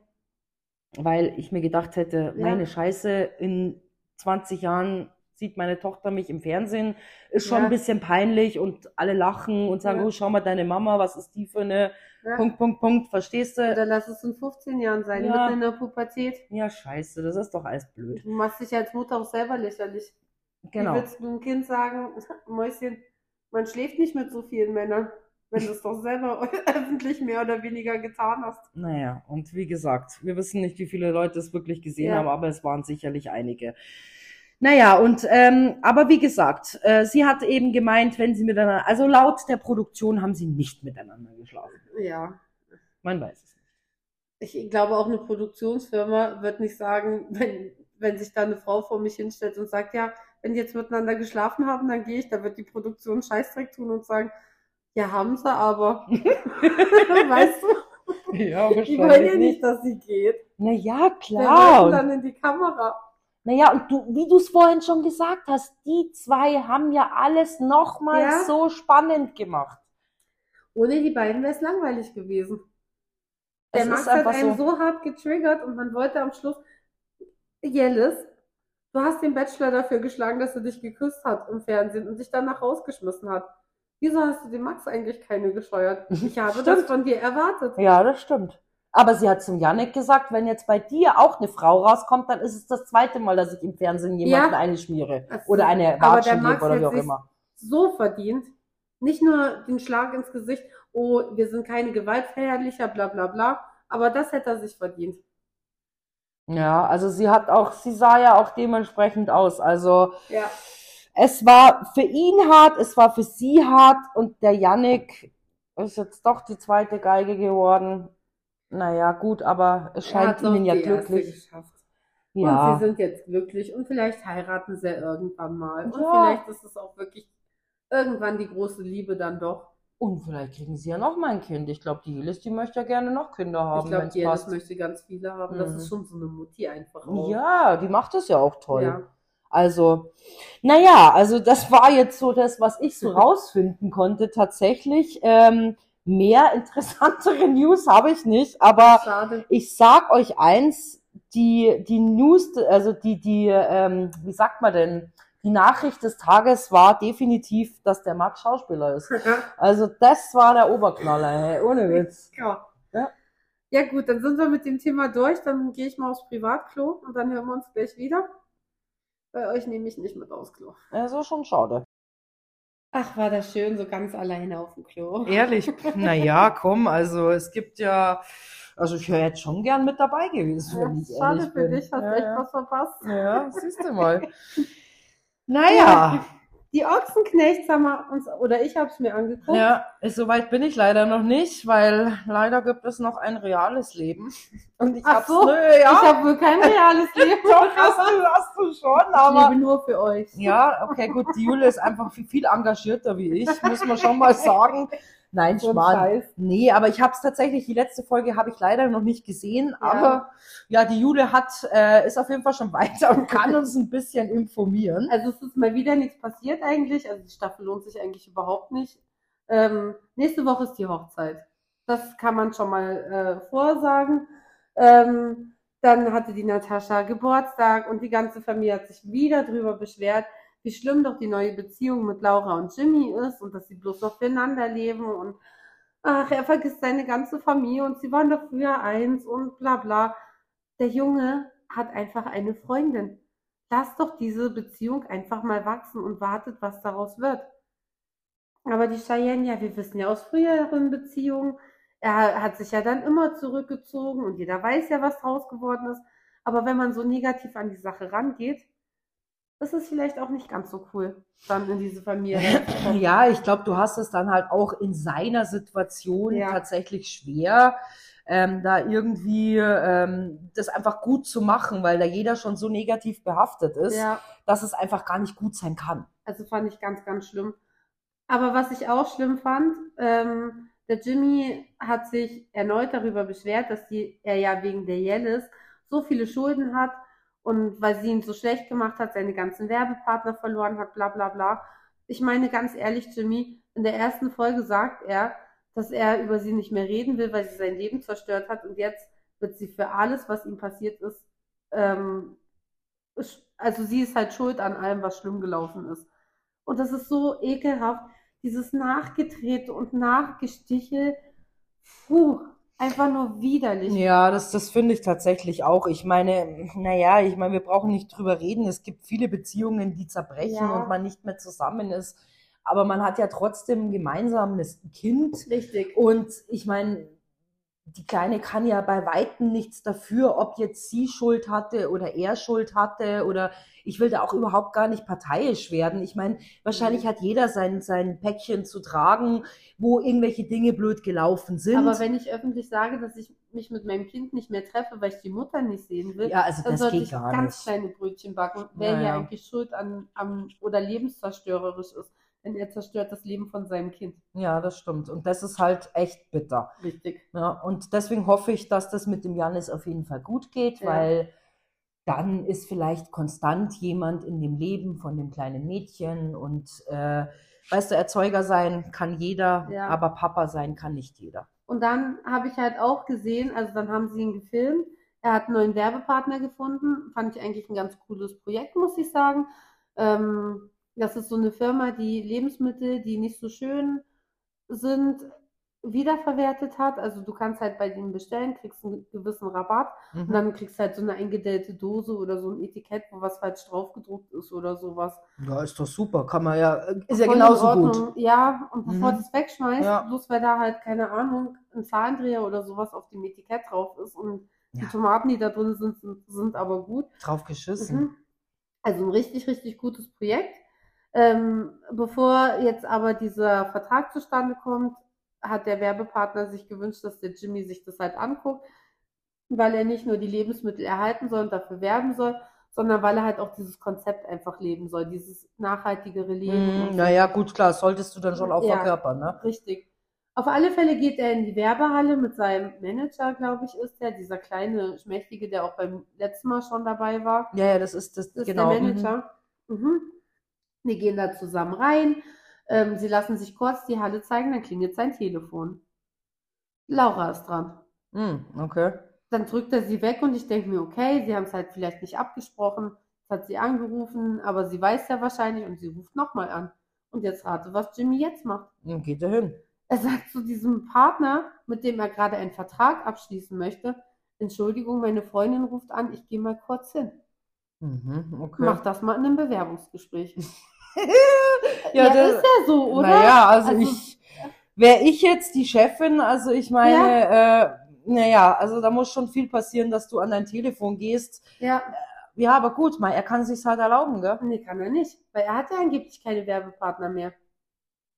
weil ich mir gedacht hätte, Ja. meine Scheiße, in 20 Jahren sieht meine Tochter mich im Fernsehen, ist schon Ja. ein bisschen peinlich und alle lachen und sagen, Ja. oh, schau mal deine Mama, was ist die für eine ja. Punkt, Punkt, Punkt, verstehst du? Oder lass es in 15 Jahren sein, Ja. mitten in der Pubertät. Ja, scheiße, das ist doch alles blöd. Du machst dich als Mutter auch selber lächerlich. Genau. Wie willst du einem Kind sagen, Mäuschen, man schläft nicht mit so vielen Männern, wenn du es doch selber öffentlich mehr oder weniger getan hast. Naja, und wie gesagt, wir wissen nicht, wie viele Leute es wirklich gesehen Ja. haben, aber es waren sicherlich einige. Naja, und ähm, aber wie gesagt, äh, sie hat eben gemeint, wenn sie miteinander, also laut der Produktion haben sie nicht miteinander geschlafen. Ja. Man weiß es nicht. Ich glaube auch eine Produktionsfirma wird nicht sagen, wenn, wenn sich da eine Frau vor mich hinstellt und sagt, ja, wenn die jetzt miteinander geschlafen haben, dann gehe ich, da wird die Produktion Scheißdreck tun und sagen, ja, haben sie aber. weißt du? Ja, Die wollen ja nicht, dass sie geht. Naja, Wir klar. Und, dann in die Kamera. naja, und du, wie du es vorhin schon gesagt hast, die zwei haben ja alles nochmal Ja. so spannend gemacht. Ohne die beiden wäre es langweilig gewesen. Der Es Max hat einen so. so hart getriggert und man wollte am Schluss, Jellis, du hast den Bachelor dafür geschlagen, dass er dich geküsst hat im Fernsehen und dich danach rausgeschmissen hat. Wieso hast du dem Max eigentlich keine gescheuert? Ich habe das von dir erwartet. Ja, das stimmt. Aber sie hat zum Janik gesagt, wenn jetzt bei dir auch eine Frau rauskommt, dann ist es das zweite Mal, dass ich im Fernsehen jemanden Ja. eine schmiere. Das- Oder eine gebe oder wie auch immer. so verdient. Nicht nur den Schlag ins Gesicht, oh, wir sind keine Gewaltverherrlicher, bla bla bla, aber das hätte er sich verdient. Ja, also sie hat auch, sie sah ja auch dementsprechend aus. Also, Ja. Es war für ihn hart, es war für sie hart und der Yannick ist jetzt doch die zweite Geige geworden. Naja, gut, aber es scheint ihnen ja die glücklich. Ja. Und sie sind jetzt glücklich und vielleicht heiraten sie irgendwann mal. Und Ja. vielleicht ist es auch wirklich irgendwann die große Liebe dann doch. Und vielleicht kriegen sie ja noch mal ein Kind. Ich glaube, die Jelis, die möchte ja gerne noch Kinder haben, ich glaube, Jelis passt. möchte ganz viele haben. Das Mhm. ist schon so eine Mutti einfach auch. Ja, die macht das ja auch toll. Ja. Also, naja, also das war jetzt so das, was ich so rausfinden konnte tatsächlich. Ähm, mehr interessantere News habe ich nicht, aber Schade. ich sag euch eins, die, die News, also die, die, ähm, wie sagt man denn, die Nachricht des Tages war definitiv, dass der Max Schauspieler ist. Also das war der Oberknaller, hey, ohne Witz. ja. Ja. ja gut, dann sind wir mit dem Thema durch. Dann gehe ich mal aufs Privatklo und dann hören wir uns gleich wieder. Bei euch nehme ich nicht mit aufs Klo. Also schon schade. Ach, war das schön, so ganz alleine auf dem Klo. Ehrlich, naja, komm, also es gibt ja, also ich wäre jetzt schon gern mit dabei gewesen, wenn ich Schade für bin. dich, hast ja, echt ja. was verpasst. Ja, siehst du mal. Naja, Die Ochsenknechts haben wir uns, oder ich habe es mir angeguckt. ja, soweit bin ich leider noch nicht, weil leider gibt es noch ein reales Leben. Und ich hab's, so, nö, Ich ja, habe wohl kein reales Leben. doch, hast du, hast du schon, Ich aber. lebe nur für euch. Ja, okay, gut, die Jule ist einfach viel, viel engagierter wie ich, muss man schon mal sagen. Nein, So Schmarrn. Nee, aber ich habe es tatsächlich, die letzte Folge habe ich leider noch nicht gesehen, aber ja, die Jule hat, äh, ist auf jeden Fall schon weiter und kann uns ein bisschen informieren. Also es ist mal wieder nichts passiert eigentlich. Also die Staffel lohnt sich eigentlich überhaupt nicht. Ähm, nächste Woche ist die Hochzeit. Das kann man schon mal äh, vorsagen. Ähm, dann hatte die Natascha Geburtstag und die ganze Familie hat sich wieder drüber beschwert, wie schlimm doch die neue Beziehung mit Laura und Jimmy ist und dass sie bloß noch füreinander leben und ach, er vergisst seine ganze Familie und sie waren doch früher eins und bla bla. Der Junge hat einfach eine Freundin. Lass doch diese Beziehung einfach mal wachsen und wartet, was daraus wird. Aber die Cheyenne, ja, wir wissen ja aus früheren Beziehungen, er hat sich ja dann immer zurückgezogen und jeder weiß ja, was draus geworden ist. Aber wenn man so negativ an die Sache rangeht, ist es vielleicht auch nicht ganz so cool, dann in diese Familie. Ja, ich glaube, du hast es dann halt auch in seiner Situation Ja. tatsächlich schwer, ähm, da irgendwie ähm, das einfach gut zu machen, weil da jeder schon so negativ behaftet ist, Ja, dass es einfach gar nicht gut sein kann. also fand ich ganz, ganz schlimm. Aber was ich auch schlimm fand, ähm, der Jimmy hat sich erneut darüber beschwert, dass die, er ja wegen der Yellis so viele Schulden hat und weil sie ihn so schlecht gemacht hat, seine ganzen Werbepartner verloren hat, bla bla bla. Ich meine ganz ehrlich, Jimmy, in der ersten Folge sagt er, dass er über sie nicht mehr reden will, weil sie sein Leben zerstört hat und jetzt wird sie für alles, was ihm passiert ist, ähm, also sie ist halt schuld an allem, was schlimm gelaufen ist. Und das ist so ekelhaft, dieses Nachgetrete und Nachgestichel. Puh, einfach nur widerlich. Ja, das, das finde ich tatsächlich auch. Ich meine, naja, ich meine, wir brauchen nicht drüber reden. Es gibt viele Beziehungen, die zerbrechen Ja. und man nicht mehr zusammen ist. Aber man hat ja trotzdem gemeinsam ein Kind. Richtig. Und ich meine, die Kleine kann ja bei Weitem nichts dafür, ob jetzt sie Schuld hatte oder er Schuld hatte oder ich will da auch überhaupt gar nicht parteiisch werden. Ich meine, wahrscheinlich Mhm. hat jeder sein, sein Päckchen zu tragen, wo irgendwelche Dinge blöd gelaufen sind. Aber wenn ich öffentlich sage, dass ich mich mit meinem Kind nicht mehr treffe, weil ich die Mutter nicht sehen will, ja, also dann das sollte ich ganz nicht. kleine Brötchen backen. Wer hier Naja. eigentlich schuld an, am oder lebenszerstörerisch ist, denn er zerstört das Leben von seinem Kind. Ja, das stimmt. Und das ist halt echt bitter. Richtig. Ja, und deswegen hoffe ich, dass das mit dem Janis auf jeden Fall gut geht, Ja. weil dann ist vielleicht konstant jemand in dem Leben von dem kleinen Mädchen und äh, weißt du, Erzeuger sein kann jeder, Ja. aber Papa sein kann nicht jeder. Und dann habe ich halt auch gesehen, also dann haben sie ihn gefilmt. Er hat einen neuen Werbepartner gefunden. Fand ich eigentlich ein ganz cooles Projekt, muss ich sagen. Ähm, das ist so eine Firma, die Lebensmittel, die nicht so schön sind, wiederverwertet hat. Also du kannst halt bei denen bestellen, kriegst einen gewissen Rabatt und Mhm. dann kriegst halt so eine eingedellte Dose oder so ein Etikett, wo was falsch draufgedruckt ist oder sowas. Ja, ist doch super, kann man ja, ist ja genauso gut. Ja, und bevor Mhm. du es wegschmeißt, Ja. bloß weil da halt, keine Ahnung, ein Zahlendreher oder sowas auf dem Etikett drauf ist und die Ja. Tomaten, die da drin sind, sind, sind aber gut. Drauf geschissen. Mhm. Also ein richtig, richtig gutes Projekt. Ähm, bevor jetzt aber dieser Vertrag zustande kommt, hat der Werbepartner sich gewünscht, dass der Jimmy sich das halt anguckt, weil er nicht nur die Lebensmittel erhalten soll und dafür werben soll, sondern weil er halt auch dieses Konzept einfach leben soll, dieses nachhaltigere Leben. Mm, so. naja, gut, klar, solltest du dann schon auch Ja. verkörpern, ne? Richtig. Auf alle Fälle geht er in die Werbehalle mit seinem Manager, glaube ich, ist er, dieser kleine Schmächtige, der auch beim letzten Mal schon dabei war. Ja, ja, das ist das, Das ist genau. der mhm. Manager. Mhm. Die gehen da zusammen rein. Ähm, sie lassen sich kurz die Halle zeigen, dann klingelt sein Telefon. Laura ist dran. Mhm, okay. Dann drückt er sie weg und ich denke mir, okay, sie haben es halt vielleicht nicht abgesprochen. Jetzt hat sie angerufen, aber sie weiß ja wahrscheinlich und sie ruft nochmal an. Und jetzt rate, was Jimmy jetzt macht. Dann geht er hin. Er sagt zu diesem Partner, mit dem er gerade einen Vertrag abschließen möchte, Entschuldigung, meine Freundin ruft an, ich gehe mal kurz hin. Mhm, okay. Mach das mal in einem Bewerbungsgespräch. ja, Ja, das, ist ja so, oder? Naja, also, Also- ich, wäre ich jetzt die Chefin, also ich meine, äh, naja, also da muss schon viel passieren, dass du an dein Telefon gehst. Ja, Ja, aber gut, mal, er kann sich's halt erlauben, gell? nee, kann er nicht, weil er hat ja angeblich keine Werbepartner mehr.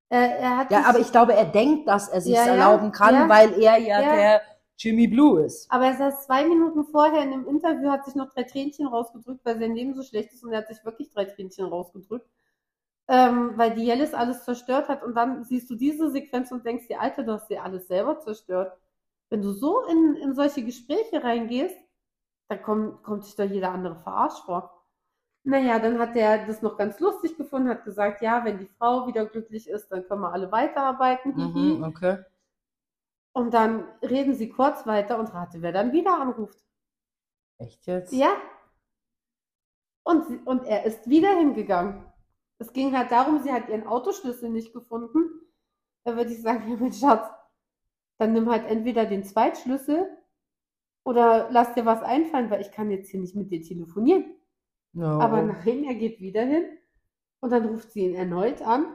Er, er hat Ja, aber ich glaube, er denkt, dass er sich's Ja, ja, erlauben kann, ja. weil er ja, Ja. der Jimmy Blue ist. aber er saß zwei Minuten vorher in einem Interview, hat sich noch drei Tränchen rausgedrückt, weil sein Leben so schlecht ist und er hat sich wirklich drei Tränchen rausgedrückt. Ähm, weil die Jellis alles zerstört hat und dann siehst du diese Sequenz und denkst dir, Alter, du hast dir alles selber zerstört. Wenn du so in, in solche Gespräche reingehst, dann kommt, kommt sich doch jeder andere verarscht vor. Naja, dann hat er das noch ganz lustig gefunden, hat gesagt, ja, wenn die Frau wieder glücklich ist, dann können wir alle weiterarbeiten. Mhm, okay. Und dann reden sie kurz weiter und rate, wer dann wieder anruft. Echt jetzt? Ja. Und, sie, und er ist wieder hingegangen. Es ging halt darum, sie hat ihren Autoschlüssel nicht gefunden. Da würde ich sagen, ja, mein Schatz, dann nimm halt entweder den Zweitschlüssel oder lass dir was einfallen, weil ich kann jetzt hier nicht mit dir telefonieren. No. Aber nein, er geht wieder hin und dann ruft sie ihn erneut an,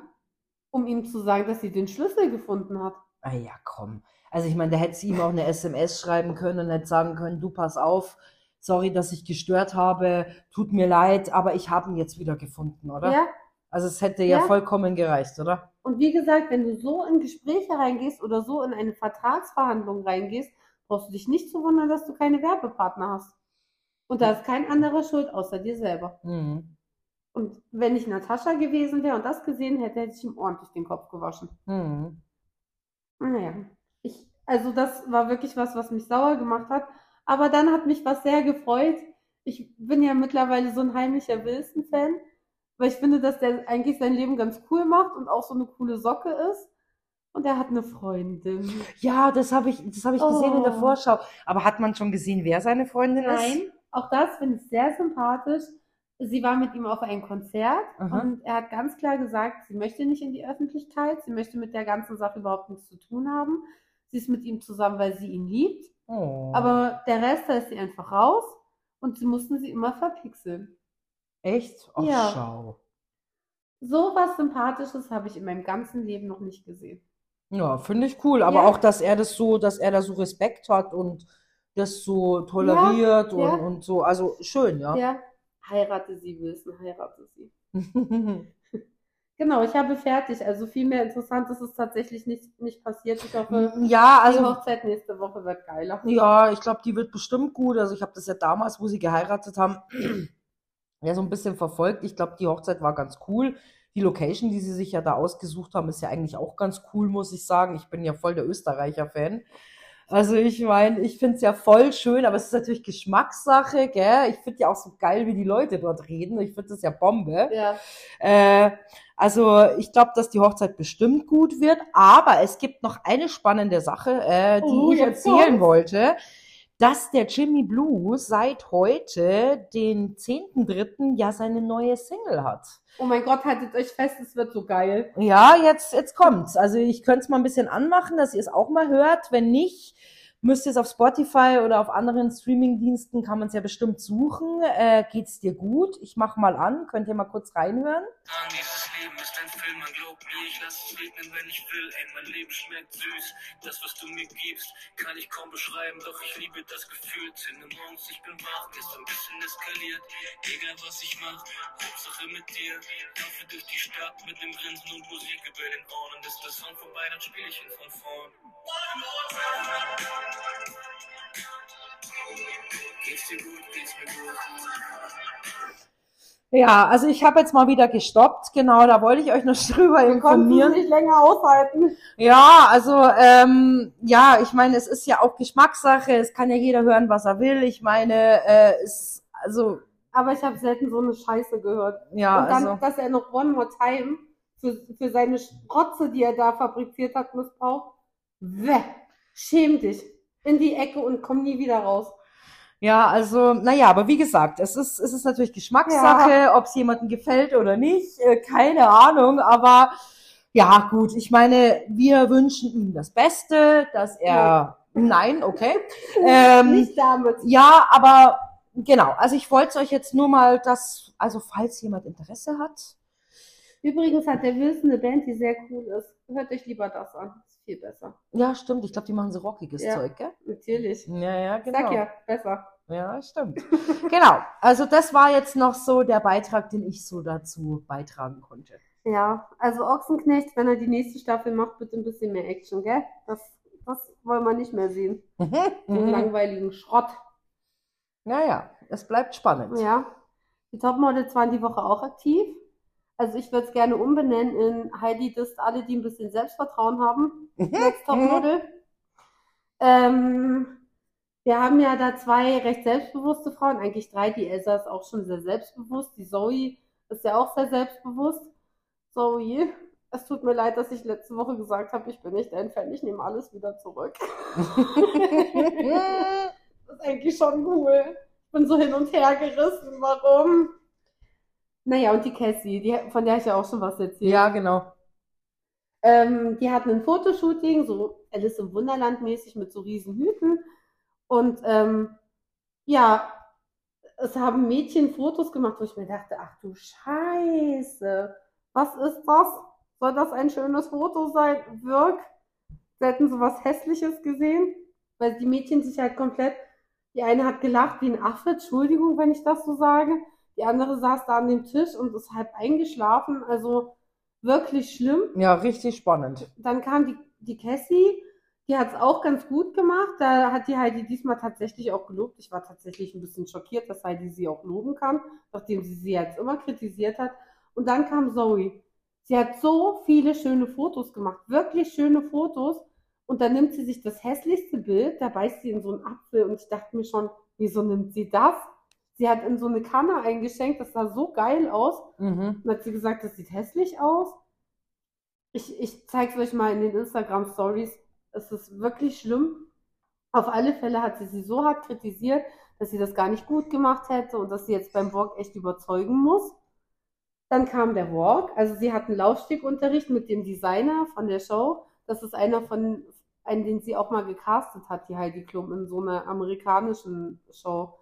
um ihm zu sagen, dass sie den Schlüssel gefunden hat. Ah ja, komm. Also ich meine, da hätte sie ihm auch eine SMS schreiben können und hätte sagen können, du pass auf, sorry, dass ich gestört habe, tut mir leid, aber ich habe ihn jetzt wieder gefunden, oder? Ja, Also es hätte ja Ja. vollkommen gereicht, oder? Und wie gesagt, wenn du so in Gespräche reingehst oder so in eine Vertragsverhandlung reingehst, brauchst du dich nicht zu wundern, dass du keine Werbepartner hast. Und da ist kein anderer schuld außer dir selber. Mhm. Und wenn ich Natascha gewesen wäre und das gesehen hätte, hätte ich ihm ordentlich den Kopf gewaschen. Mhm. Naja, ich, also das war wirklich was, was mich sauer gemacht hat. Aber dann hat mich was sehr gefreut. Ich bin ja mittlerweile so ein heimlicher Wilson-Fan, weil ich finde, dass der eigentlich sein Leben ganz cool macht und auch so eine coole Socke ist. Und er hat eine Freundin. Ja, das habe ich, das habe ich gesehen in der Oh. Vorschau. Aber hat man schon gesehen, wer seine Freundin ist? Nein, auch das finde ich sehr sympathisch. Sie war mit ihm auf einem Konzert Aha. und er hat ganz klar gesagt, sie möchte nicht in die Öffentlichkeit, sie möchte mit der ganzen Sache überhaupt nichts zu tun haben. Sie ist mit ihm zusammen, weil sie ihn liebt. Oh. Aber der Rest, da ist sie einfach raus und sie mussten sie immer verpixeln. Echt? Ach, Ja. schau. So was Sympathisches habe ich in meinem ganzen Leben noch nicht gesehen. Ja, finde ich cool. Aber Ja. auch, dass er das so, dass er da so Respekt hat und das so toleriert und, ja. und so. Also schön, ja. Ja, heirate sie, Wilson, heirate sie. Genau, ich habe fertig. Also viel mehr Interessantes ist tatsächlich nicht, nicht passiert. Ich hoffe, ja, die also Hochzeit nächste Woche wird geiler. Ja, ich glaube, die wird bestimmt gut. Also ich habe das ja damals, wo sie geheiratet haben, ja so ein bisschen verfolgt. Ich glaube, die Hochzeit war ganz cool. Die Location, die sie sich ja da ausgesucht haben, ist ja eigentlich auch ganz cool, muss ich sagen. Ich bin ja voll der Österreicher-Fan. Also ich meine, ich finde es ja voll schön, aber es ist natürlich Geschmackssache, gell? Ich finde ja auch so geil, wie die Leute dort reden. Ich finde das ja Bombe. Ja, Äh, also ich glaube, dass die Hochzeit bestimmt gut wird, aber es gibt noch eine spannende Sache, äh, die Oh, ich erzählen kommt's. wollte, dass der Jimmy Blue seit heute, den 10.3., ja seine neue Single hat. oh mein Gott, haltet euch fest, es wird so geil. Ja, jetzt, jetzt kommt's. Also ich könnte es mal ein bisschen anmachen, dass ihr es auch mal hört. Wenn nicht, müsst ihr es auf Spotify oder auf anderen Streamingdiensten, kann man es ja bestimmt suchen. Äh, geht's dir gut? Ich mach mal an, könnt ihr mal kurz reinhören. Dieses Leben ist ein Film, man glaubt mir, ich lass es regnen, wenn ich will. Ey, mein Leben schmeckt süß, das, was du mir gibst, kann ich kaum beschreiben, doch ich liebe das Gefühl. Uhr morgens, ich bin wach, gestern ein bisschen eskaliert. Egal, was ich mach, Hauptsache mit dir. Laufe durch die Stadt mit dem Grinsen und Musik über den Ohren. Und ist der Song vorbei, dann spiel ich ihn von vorn. Geht's dir gut, geht's mir gut. Ja, also ich habe jetzt mal wieder gestoppt. Genau, da wollte ich euch noch drüber informieren. nicht länger aushalten. Ja, also ähm, ja, ich meine, es ist ja auch Geschmackssache. Es kann ja jeder hören, was er will. Ich meine, äh, es also Aber ich habe selten so eine Scheiße gehört. ja, Und dann, also dass er noch One More Time für, für seine Sprotze, die er da fabriziert hat, missbraucht. Weh, schäm dich. In die Ecke und komm nie wieder raus. Ja, also naja, aber wie gesagt, es ist es ist natürlich Geschmackssache, ob es jemandem gefällt oder nicht, äh, keine Ahnung. Aber ja, gut. Ich meine, wir wünschen ihm das Beste, dass er nein, okay. Ähm, Nicht damit. Ja, aber genau, also ich wollte euch jetzt nur mal das, also falls jemand Interesse hat. Übrigens hat der Wilson eine Band, die sehr cool ist. Hört euch lieber das an. Viel besser. Ja, stimmt, ich glaube, die machen so rockiges Ja. Zeug, gell? Natürlich. Ja, ja, genau. Sag ja, besser. Ja, stimmt. genau, also das war jetzt noch so der Beitrag, den ich so dazu beitragen konnte. Ja, also Ochsenknecht, wenn er die nächste Staffel macht, bitte ein bisschen mehr Action, gell? Das, das wollen wir nicht mehr sehen. Mhm. langweiligen Schrott. Naja, es bleibt spannend. Ja. Die Topmodels waren die Woche auch aktiv. Also ich würde es gerne umbenennen in Heidi disst alle, die ein bisschen Selbstvertrauen haben. Mhm. Next Topmodel. Ähm, wir haben ja da zwei recht selbstbewusste Frauen, eigentlich drei. Die Elsa ist auch schon sehr selbstbewusst. Die Zoe ist ja auch sehr selbstbewusst. Zoe, es tut mir leid, dass ich letzte Woche gesagt habe, ich bin nicht dein Fan, ich nehme alles wieder zurück. Das ist eigentlich schon cool. Ich bin so hin und her gerissen. Warum? Naja, und die Cassie, die, von der ich ja auch schon was erzählt. ja, genau. Ähm, die hatten ein Fotoshooting, so Alice im Wunderland mäßig mit so riesen Hüten. Und ähm, ja, es haben Mädchen Fotos gemacht, wo ich mir dachte, ach du Scheiße, was ist das? Soll das ein schönes Foto sein? Wirk? Sie hätten sowas Hässliches gesehen, weil die Mädchen sich halt komplett, die eine hat gelacht wie ein Affe, Entschuldigung, wenn ich das so sage. Die andere saß da an dem Tisch und ist halb eingeschlafen, also wirklich schlimm. Ja, richtig spannend. Dann kam die, die Cassie, die hat es auch ganz gut gemacht. Da hat die Heidi diesmal tatsächlich auch gelobt. Ich war tatsächlich ein bisschen schockiert, dass Heidi sie auch loben kann, nachdem sie sie jetzt immer kritisiert hat. Und dann kam Zoe. Sie hat so viele schöne Fotos gemacht, wirklich schöne Fotos. Und dann nimmt sie sich das hässlichste Bild, da beißt sie in so einen Apfel und ich dachte mir schon, wieso nimmt sie das? Sie hat in so eine Kanne eingeschenkt, das sah so geil aus. Mhm. Dann hat sie gesagt, das sieht hässlich aus. Ich, ich zeige es euch mal in den Instagram Stories. Es ist wirklich schlimm. Auf alle Fälle hat sie sie so hart kritisiert, dass sie das gar nicht gut gemacht hätte und dass sie jetzt beim Walk echt überzeugen muss. Dann kam der Walk. Also sie hat einen Laufstegunterricht mit dem Designer von der Show. Das ist einer von, einen, den sie auch mal gecastet hat, die Heidi Klum, in so einer amerikanischen Show.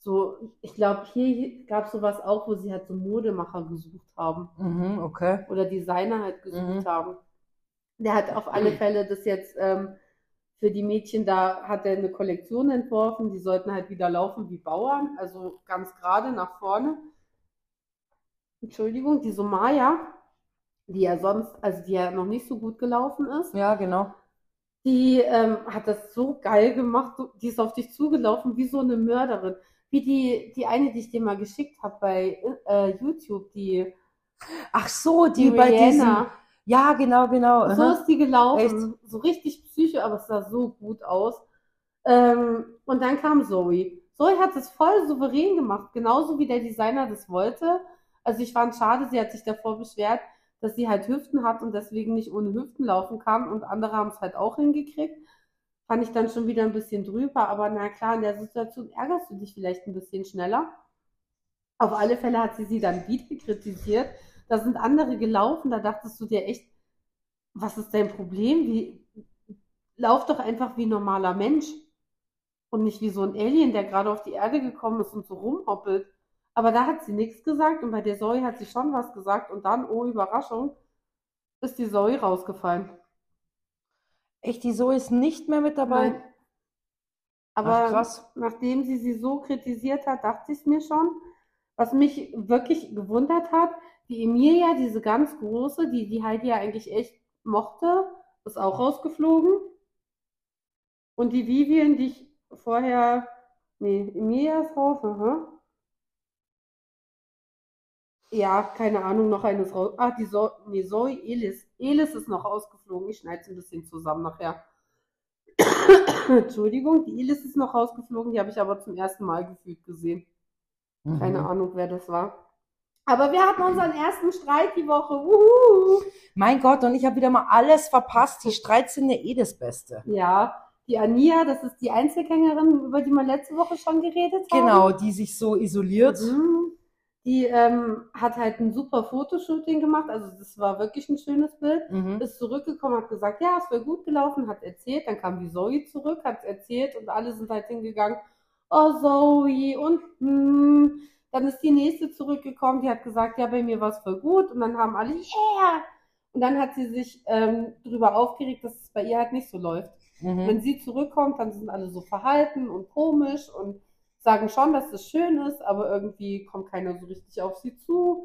So, ich glaube, hier gab es sowas auch, wo sie halt so Modemacher gesucht haben Mhm, okay. oder Designer halt gesucht Mhm. haben. Der hat auf alle Fälle das jetzt ähm, für die Mädchen da, hat er eine Kollektion entworfen, die sollten halt wieder laufen wie Bauern, also ganz gerade nach vorne. Entschuldigung, die Somaya, die ja sonst, also die ja noch nicht so gut gelaufen ist, Ja, genau. die ähm, hat das so geil gemacht, die ist auf dich zugelaufen wie so eine Mörderin. Wie die, die eine, die ich dir mal geschickt habe bei äh, YouTube, die, Ach so, die die, bei diesem. Ja, genau, genau. So aha. ist die gelaufen. So richtig psycho, aber es sah so gut aus. Ähm, und dann kam Zoe. Zoe hat es voll souverän gemacht, genauso wie der Designer das wollte. Also ich fand schade, sie hat sich davor beschwert, dass sie halt Hüften hat und deswegen nicht ohne Hüften laufen kann und andere haben es halt auch hingekriegt. Fand ich dann schon wieder ein bisschen drüber, aber na klar, in der Situation ärgerst du dich vielleicht ein bisschen schneller. Auf alle Fälle hat sie sie dann wieder kritisiert. Da sind andere gelaufen, da dachtest du dir echt, was ist dein Problem? Wie, lauf doch einfach wie ein normaler Mensch und nicht wie so ein Alien, der gerade auf die Erde gekommen ist und so rumhoppelt. Aber da hat sie nichts gesagt und bei der Zoe hat sie schon was gesagt und dann, oh Überraschung, ist die Zoe rausgefallen. Echt, die Zoe ist nicht mehr mit dabei? Nein. Aber Ach, krass. nachdem sie sie so kritisiert hat, dachte ich es mir schon. Was mich wirklich gewundert hat, die Emilia, diese ganz große, die die Heidi ja eigentlich echt mochte, ist auch rausgeflogen. Und die Vivian, die ich vorher, nee, Emilia ist raus, aha. Ja, keine Ahnung, noch eine ist raus. Ah, die Zoe, nee, Zoe, Elis. Elis ist noch rausgeflogen. Ich schneide es ein bisschen zusammen nachher. Entschuldigung, die Elis ist noch rausgeflogen, die habe ich aber zum ersten Mal gefühlt gesehen. Keine Mhm. Ahnung, wer das war. Aber wir hatten unseren ersten Streit die Woche. Wuhu! Mein Gott, und ich habe wieder mal alles verpasst. Die Streits sind ja eh das Beste. Ja, die Ania, das ist die Einzelgängerin, über die wir letzte Woche schon geredet haben. Genau, die sich so isoliert. Mhm. Die ähm, hat halt ein super Fotoshooting gemacht, also das war wirklich ein schönes Bild. Mhm. Ist zurückgekommen, hat gesagt, ja, es wäre gut gelaufen, hat erzählt. Dann kam die Zoe zurück, hat erzählt und alle sind halt hingegangen, oh Zoe und hm. Dann ist die nächste zurückgekommen, die hat gesagt, ja, bei mir war es voll gut. Und dann haben alle, yeah! Und dann hat sie sich ähm, darüber aufgeregt, dass es bei ihr halt nicht so läuft. Mhm. Wenn sie zurückkommt, dann sind alle so verhalten und komisch und sagen schon, dass es schön ist, aber irgendwie kommt keiner so richtig auf sie zu.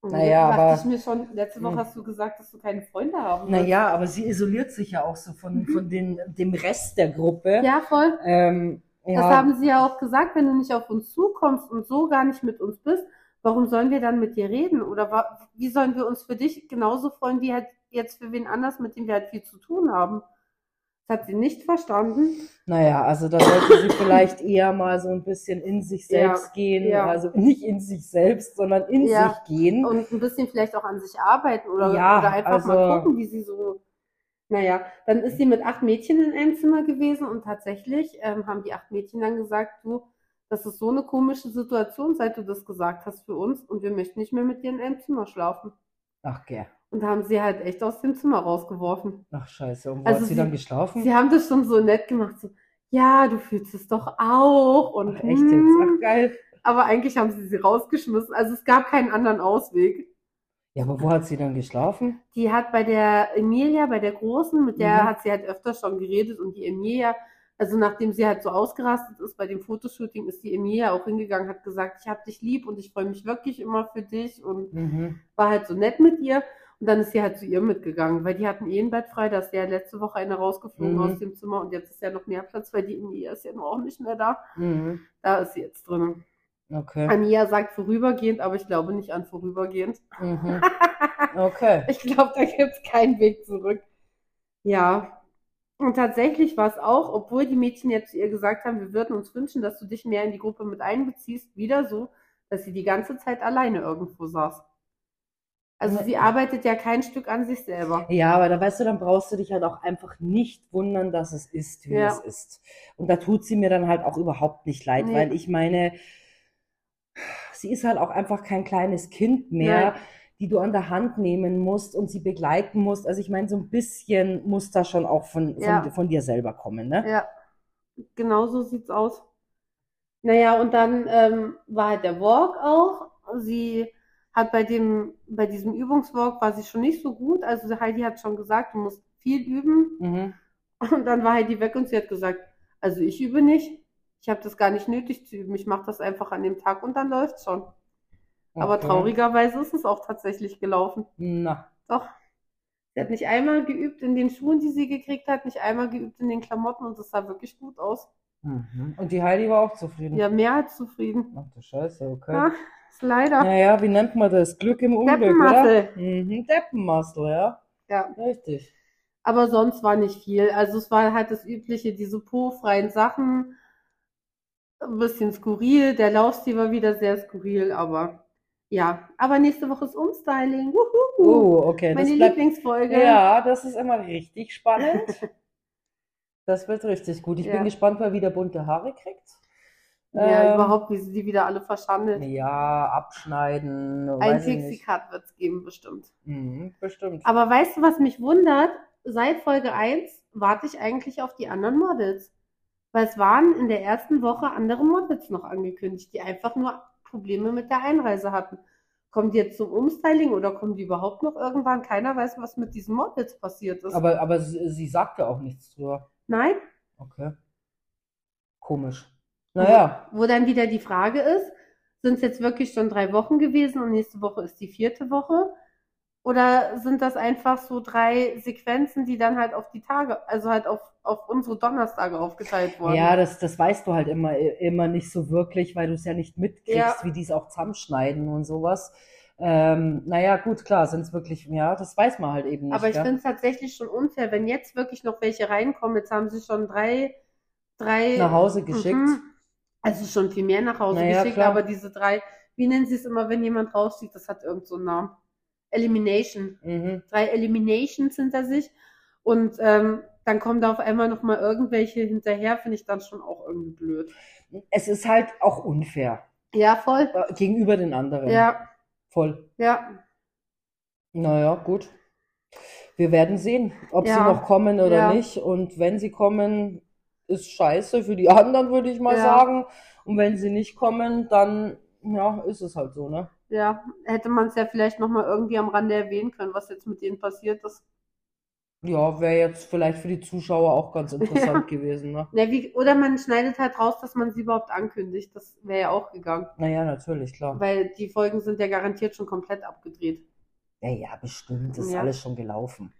Und Naja, dachte aber- ich mir schon, letzte Woche Hm. hast du gesagt, dass du keine Freunde haben willst. Naja, aber sie isoliert sich ja auch so von, von den, dem Rest der Gruppe. Mhm. Ja, voll. Ähm, Das ja, haben sie ja auch gesagt, wenn du nicht auf uns zukommst und so gar nicht mit uns bist, warum sollen wir dann mit dir reden? Oder wie sollen wir uns für dich genauso freuen, wie halt jetzt für wen anders, mit dem wir halt viel zu tun haben? Das hat sie nicht verstanden. naja, also da sollte sie vielleicht eher mal so ein bisschen in sich Ja, selbst gehen. ja. Also nicht in sich selbst, sondern in Ja. sich gehen. Und ein bisschen vielleicht auch an sich arbeiten oder, Ja, oder einfach mal also- gucken, wie sie so. Naja, dann ist sie mit acht Mädchen in einem Zimmer gewesen und tatsächlich ähm, haben die acht Mädchen dann gesagt, du, das ist so eine komische Situation, seit du das gesagt hast für uns und wir möchten nicht mehr mit dir in einem Zimmer schlafen. Ach, gell. Und da haben sie halt echt aus dem Zimmer rausgeworfen. Ach, scheiße. Und wo Also hat sie, sie- dann geschlafen? Sie haben das schon so nett gemacht, so, ja, du fühlst es doch auch und Ach, echt jetzt? hm, Ach, geil. aber eigentlich haben sie sie rausgeschmissen. Also es gab keinen anderen Ausweg. Ja, aber wo hat sie dann geschlafen? Die hat bei der Emilia, bei der Großen, mit der Mhm. hat sie halt öfter schon geredet und die Emilia, also nachdem sie halt so ausgerastet ist bei dem Fotoshooting, ist die Emilia auch hingegangen, hat gesagt, ich hab dich lieb und ich freue mich wirklich immer für dich und Mhm. war halt so nett mit ihr. Und dann ist sie halt zu ihr mitgegangen, weil die hatten eh ein Bett frei, da ist ja letzte Woche eine rausgeflogen Mhm. aus dem Zimmer und jetzt ist ja noch mehr Platz, weil die Emilia ist ja noch auch nicht mehr da. Mhm. Da ist sie jetzt drin. Okay. Ania sagt vorübergehend, aber ich glaube nicht an vorübergehend. Mhm. Okay. Ich glaube, da gibt es keinen Weg zurück. Ja. Und tatsächlich war es auch, obwohl die Mädchen jetzt zu ihr gesagt haben, wir würden uns wünschen, dass du dich mehr in die Gruppe mit einbeziehst, wieder so, dass sie die ganze Zeit alleine irgendwo saß. Also sie arbeitet ja kein Stück an sich selber. Ja, aber da weißt du, dann brauchst du dich halt auch einfach nicht wundern, dass es ist, wie Ja. es ist. Und da tut sie mir dann halt auch überhaupt nicht leid, Nee. weil ich meine, sie ist halt auch einfach kein kleines Kind mehr, Nein. die du an der Hand nehmen musst und sie begleiten musst. Also ich meine, so ein bisschen muss da schon auch von, von, Ja. von dir selber kommen, ne? Ja, genau so sieht's aus. Naja, und dann ähm, war halt der Walk auch. Sie hat bei dem, bei diesem Übungswalk war sie schon nicht so gut. Also Heidi hat schon gesagt, du musst viel üben. Mhm. Und dann war Heidi weg und sie hat gesagt, also ich übe nicht. Ich habe das gar nicht nötig zu üben. Ich mache das einfach an dem Tag und dann läuft's schon. Aber Okay. traurigerweise ist es auch tatsächlich gelaufen. Na, Doch. Sie hat nicht einmal geübt in den Schuhen, die sie gekriegt hat, nicht einmal geübt in den Klamotten und es sah wirklich gut aus. Mhm. Und die Heidi war auch zufrieden. Ja, mehr als zufrieden. Ach du Scheiße, okay. Ja, ist leider. Naja, wie nennt man das? Glück im Unglück, Deppenmassel. oder? Mhm, Deppenmassel, ja. Ja. Richtig. Aber sonst war nicht viel. Also es war halt das Übliche, diese po-freien Sachen. Ein bisschen skurril. Der Laufstil war wieder sehr skurril, aber ja. Aber nächste Woche ist Umstyling. Wuhu. Oh, okay. Meine das bleibt, Lieblingsfolge. ja, das ist immer richtig spannend. Das wird richtig gut. Ich Ja. bin gespannt, wer wieder bunte Haare kriegt. Ja, Ähm, überhaupt, wie sie die wieder alle verschandelt. Ja, abschneiden. Ein. Pixie-Cut wird es geben, bestimmt. Mhm, bestimmt. Aber weißt du, was mich wundert? Seit Folge 1 warte ich eigentlich auf die anderen Models. Weil es waren in der ersten Woche andere Models noch angekündigt, die einfach nur Probleme mit der Einreise hatten. Kommen die jetzt zum Umstyling oder kommen die überhaupt noch irgendwann? Keiner weiß, was mit diesem Models passiert ist. Aber, aber sie, sie sagte auch nichts drüber. Nein, Okay. Komisch. Naja, wo dann wieder die Frage ist, sind es jetzt wirklich schon drei Wochen gewesen und nächste Woche ist die vierte Woche? Oder sind das einfach so drei Sequenzen, die dann halt auf die Tage, also halt auf, auf unsere Donnerstage aufgeteilt wurden? ja, das, das weißt du halt immer, immer nicht so wirklich, weil du es ja nicht mitkriegst, Ja. wie die es auch zusammenschneiden und sowas. Ähm, naja, gut, klar, sind es wirklich, ja, das weiß man halt eben nicht. Aber ich gell? finde es tatsächlich schon unfair, wenn jetzt wirklich noch welche reinkommen. Jetzt haben sie schon drei, drei nach Hause geschickt. Mhm. Also schon viel mehr nach Hause Naja, geschickt, klar. aber diese drei, wie nennen sie es immer, wenn jemand rausfliegt, das hat irgend so einen Namen. Elimination. Mhm. Drei Eliminations hinter sich. Und ähm, dann kommen da auf einmal noch mal irgendwelche hinterher, finde ich dann schon auch irgendwie blöd. Es ist halt auch unfair Ja, voll. äh, gegenüber den anderen. Ja, Voll. ja. Naja, gut. Wir werden sehen, ob sie Ja. noch kommen oder Ja. nicht. Und wenn sie kommen, ist scheiße für die anderen, würde ich mal Ja. sagen. Und wenn sie nicht kommen, dann, ja, ist es halt so, ne? Ja, hätte man es ja vielleicht noch mal irgendwie am Rande erwähnen können, was jetzt mit denen passiert ist. Ja, wäre jetzt vielleicht für die Zuschauer auch ganz interessant gewesen, ne? Ja, wie, oder man schneidet halt raus, dass man sie überhaupt ankündigt. Das wäre ja auch gegangen. Naja, natürlich, klar. Weil die Folgen sind ja garantiert schon komplett abgedreht. Ja, ja, bestimmt. Ist Ja. alles schon gelaufen.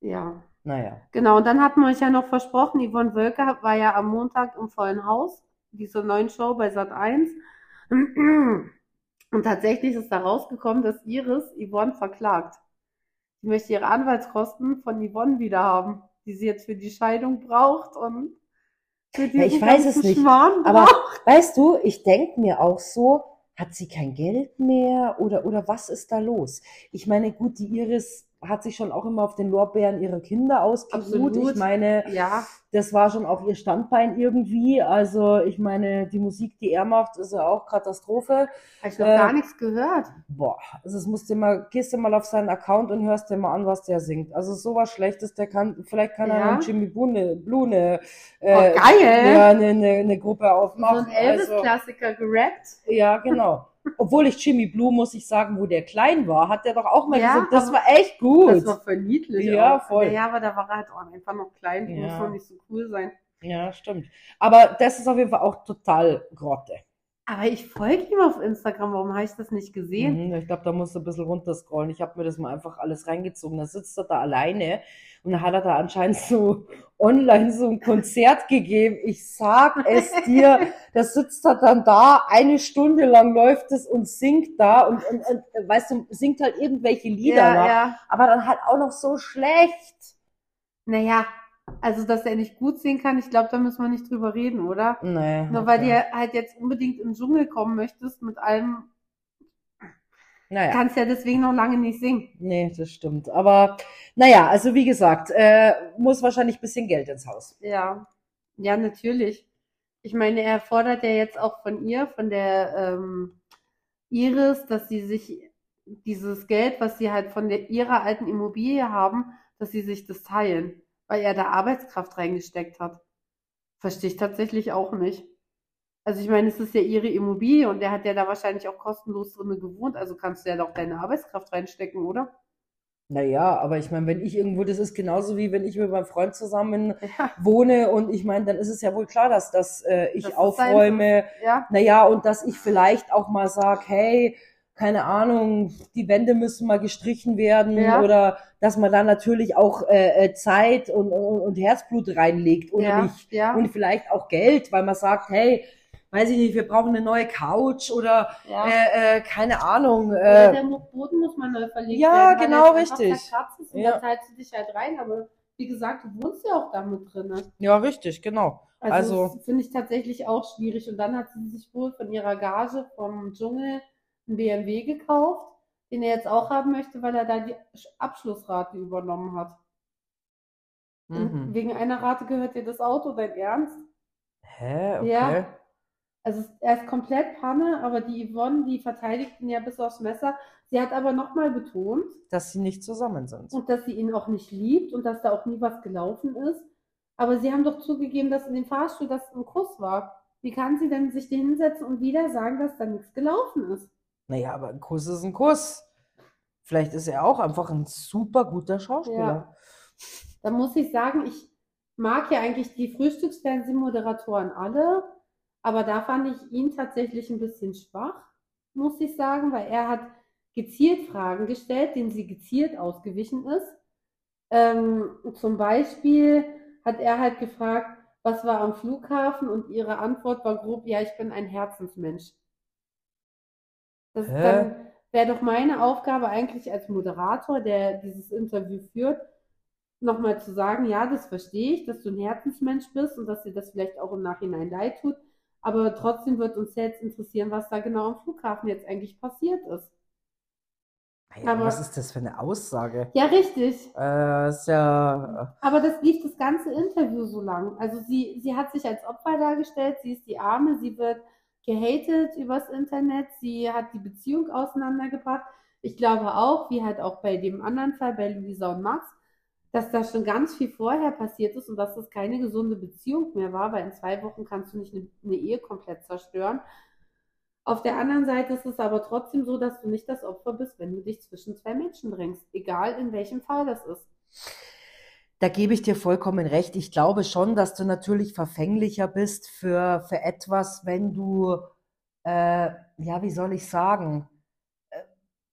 Ja. Naja. Genau, und dann hatten wir euch ja noch versprochen, Yvonne Wölker war ja am Montag im vollen Haus, diese neuen Show bei Sat 1. Und tatsächlich ist da rausgekommen, dass Iris Yvonne verklagt. Sie möchte ihre Anwaltskosten von Yvonne wieder haben, die sie jetzt für die Scheidung braucht und für Ja, ich weiß es nicht, Schmarrn Aber braucht. weißt du, ich denke mir auch so, hat sie kein Geld mehr oder, oder was ist da los? Ich meine, gut, die Iris hat sich schon auch immer auf den Lorbeeren ihrer Kinder ausgeruht. Ich meine, Ja, das war schon auch ihr Standbein irgendwie. Also, ich meine, die Musik, die er macht, ist ja auch Katastrophe. habe ich noch Äh, gar nichts gehört. Boah, also es musst du mal, gehst du mal auf seinen Account und hörst dir mal an, was der singt. Also sowas Schlechtes, der kann, vielleicht kann er Ja. mit Jimmy Blue, Blue eine, Oh, geil. ja, eine, eine, eine Gruppe So aufmachen. ein Also, Elvis-Klassiker gerappt. ja, genau. Obwohl ich Jimmy Blue, muss ich sagen, wo der klein war, hat der doch auch mal Ja, gesungen. Das war echt gut. Das war voll niedlich. Ja, auch. voll. Ja, aber da war er halt auch einfach noch klein. Die Ja. muss noch nicht so cool sein. Ja, stimmt. Aber das ist auf jeden Fall auch total Grotte. Aber ich folge ihm auf Instagram. Warum habe ich das nicht gesehen? Mhm, ich glaube, da musst du ein bisschen runterscrollen. Ich habe mir das mal einfach alles reingezogen. Da sitzt er da alleine und dann hat er da anscheinend so online so ein Konzert gegeben. Ich sag es dir, da sitzt er dann da, eine Stunde lang läuft es und singt da und, und, und weißt du, singt halt irgendwelche Lieder ja, nach. ja. Aber dann halt auch noch so schlecht. Naja, also dass er nicht gut singen kann, ich glaube, da müssen wir nicht drüber reden, oder? Nee. Nur weil okay. du halt jetzt unbedingt in den Dschungel kommen möchtest mit allem, Naja. kannst ja deswegen noch lange nicht singen. Nee, das stimmt. Aber naja, also wie gesagt, äh, muss wahrscheinlich ein bisschen Geld ins Haus. Ja, ja, natürlich. Ich meine, er fordert ja jetzt auch von ihr, von der ähm, Iris, dass sie sich dieses Geld, was sie halt von der, ihrer alten Immobilie haben, dass sie sich das teilen, weil er da Arbeitskraft reingesteckt hat. Verstehe ich tatsächlich auch nicht. Also ich meine, es ist ja ihre Immobilie und der hat ja da wahrscheinlich auch kostenlos drinne gewohnt, also kannst du ja doch deine Arbeitskraft reinstecken, oder? Naja, aber ich meine, wenn ich irgendwo, das ist genauso wie wenn ich mit meinem Freund zusammen Ja, wohne und ich meine, dann ist es ja wohl klar, dass, dass äh, ich Das aufräume. ja, Naja, und dass ich vielleicht auch mal sag, hey, keine Ahnung, die Wände müssen mal gestrichen werden Ja. oder dass man da natürlich auch äh, äh, Zeit und, und, und Herzblut reinlegt oder ja, nicht. ja, Und vielleicht auch Geld, weil man sagt, hey, weiß ich nicht, wir brauchen eine neue Couch oder ja. äh, äh, keine Ahnung. Oder Äh, der Boden muss mal neu verlegt Ja, werden. weil genau, einfach richtig. ist Und Ja. da teilst du dich halt rein, aber wie gesagt, du wohnst ja auch da mit drin. ne? ja, richtig, genau. Also, Also- das finde ich tatsächlich auch schwierig. Und dann hat sie sich wohl von ihrer Gage vom Dschungel einen BMW gekauft, den er jetzt auch haben möchte, weil er da die Abschlussrate übernommen hat. Mhm. Wegen einer Rate gehört dir das Auto, dein Ernst? Hä, okay. Ja. Also er ist komplett Panne, aber die Yvonne, die verteidigt ihn ja bis aufs Messer. Sie hat aber nochmal betont, Dass sie nicht zusammen sind. und dass sie ihn auch nicht liebt und dass da auch nie was gelaufen ist. Aber sie haben doch zugegeben, dass in dem Fahrstuhl das ein Kuss war. Wie kann sie denn sich hinsetzen und wieder sagen, dass da nichts gelaufen ist? Naja, aber ein Kuss ist ein Kuss. Vielleicht ist er auch einfach ein super guter Schauspieler. Da muss ich sagen, ich mag ja eigentlich die Frühstücksfernsehmoderatoren alle, aber da fand ich ihn tatsächlich ein bisschen schwach, muss ich sagen, weil er hat gezielt Fragen gestellt, denen sie gezielt ausgewichen ist. Ähm, zum Beispiel hat er halt gefragt, was war am Flughafen und ihre Antwort war grob, ja, ich bin ein Herzensmensch. Das Hä? dann wäre doch meine Aufgabe eigentlich als Moderator, der dieses Interview führt, nochmal zu sagen, ja, das verstehe ich, dass du ein Herzensmensch bist und dass dir das vielleicht auch im Nachhinein leid tut, aber trotzdem wird uns jetzt interessieren, was da genau am Flughafen jetzt eigentlich passiert ist. Naja, Aber- was ist das für eine Aussage? Ja, richtig. Äh, ist ja. Aber das lief das ganze Interview so lang. Also sie, sie hat sich als Opfer dargestellt, sie ist die Arme, sie wird gehatet übers Internet, sie hat die Beziehung auseinandergebracht. Ich glaube auch, wie halt auch bei dem anderen Fall, bei Luisa und Max, dass da schon ganz viel vorher passiert ist und dass das keine gesunde Beziehung mehr war, weil in zwei Wochen kannst du nicht eine, eine Ehe komplett zerstören. Auf der anderen Seite ist es aber trotzdem so, dass du nicht das Opfer bist, wenn du dich zwischen zwei Menschen drängst, egal in welchem Fall das ist. Da gebe ich dir vollkommen recht. Ich glaube schon, dass du natürlich verfänglicher bist für, für etwas, wenn du, äh, ja, wie soll ich sagen, äh,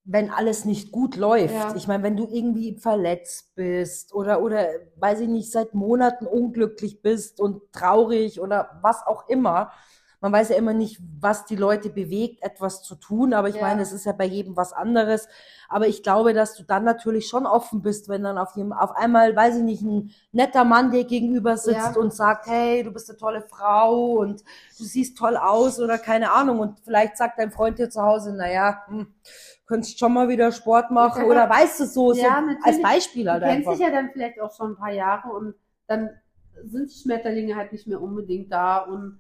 wenn alles nicht gut läuft. Ja. Ich meine, wenn du irgendwie verletzt bist oder, oder, weiß ich nicht, seit Monaten unglücklich bist und traurig oder was auch immer. Man weiß ja immer nicht, was die Leute bewegt, etwas zu tun, aber ich Ja. meine, es ist ja bei jedem was anderes. Aber ich glaube, dass du dann natürlich schon offen bist, wenn dann auf, jedem, auf einmal, weiß ich nicht, ein netter Mann dir gegenüber sitzt Ja. und sagt, hey, du bist eine tolle Frau und du siehst toll aus oder keine Ahnung. Und vielleicht sagt dein Freund dir zu Hause, naja, hm, könntest schon mal wieder Sport machen Ja. oder weißt du so, so als Beispiel halt Du kennst einfach. dich ja dann vielleicht auch schon ein paar Jahre und dann sind die Schmetterlinge halt nicht mehr unbedingt da und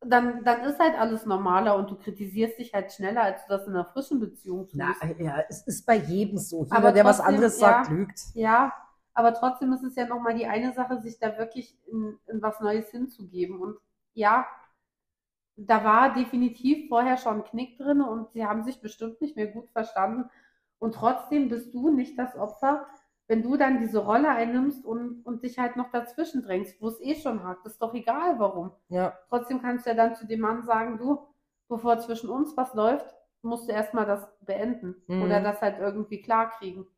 dann, dann ist halt alles normaler und du kritisierst dich halt schneller, als du das in einer frischen Beziehung tust. Na, ja, es ist bei jedem so. Jeder, Aber der was anderes sagt, ja. lügt. Ja, aber trotzdem ist es ja nochmal die eine Sache, sich da wirklich in, in was Neues hinzugeben. Und ja, da war definitiv vorher schon ein Knick drin und sie haben sich bestimmt nicht mehr gut verstanden. Und trotzdem bist du nicht das Opfer, wenn du dann diese Rolle einnimmst und, und dich halt noch dazwischen drängst, wo es eh schon hakt. Ist doch egal, warum. Ja. Trotzdem kannst du ja dann zu dem Mann sagen, du, bevor zwischen uns was läuft, musst du erstmal das beenden Mhm. oder das halt irgendwie klarkriegen.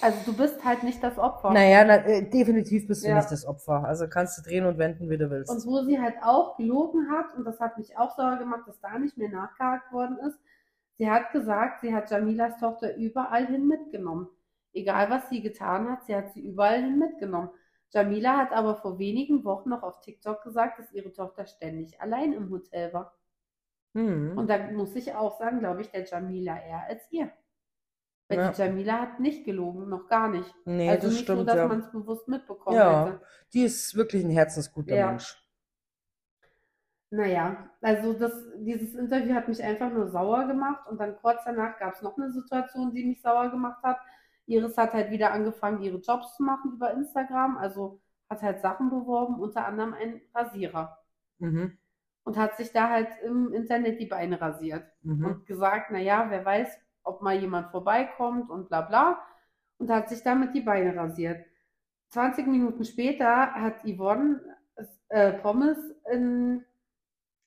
Also du bist halt nicht das Opfer. Naja, na, äh, definitiv bist du Ja. nicht das Opfer. Also kannst du drehen und wenden, wie du willst. Und wo sie halt auch gelogen hat, und das hat mich auch sauer gemacht, dass da nicht mehr nachgehakt worden ist, sie hat gesagt, sie hat Jamilas Tochter überall hin mitgenommen. Egal was sie getan hat, sie hat sie überall hin mitgenommen. Jamila hat aber vor wenigen Wochen noch auf TikTok gesagt, dass ihre Tochter ständig allein im Hotel war. Hm. Und da muss ich auch sagen, glaube ich, der Jamila eher als ihr. Weil Ja. die Jamila hat nicht gelogen, noch gar nicht. Nee, also das nicht so, stimmt, dass ja. man es bewusst mitbekommen Ja. hätte. Die ist wirklich ein herzensguter Ja. Mensch. Naja, also das, dieses Interview hat mich einfach nur sauer gemacht und dann kurz danach gab es noch eine Situation, die mich sauer gemacht hat. Iris hat halt wieder angefangen, ihre Jobs zu machen über Instagram, also hat halt Sachen beworben, unter anderem einen Rasierer Mhm. und hat sich da halt im Internet die Beine rasiert Mhm. und gesagt, naja, wer weiß, ob mal jemand vorbeikommt und bla bla und hat sich damit die Beine rasiert. 20 Minuten später hat Yvonne äh, Pommes in,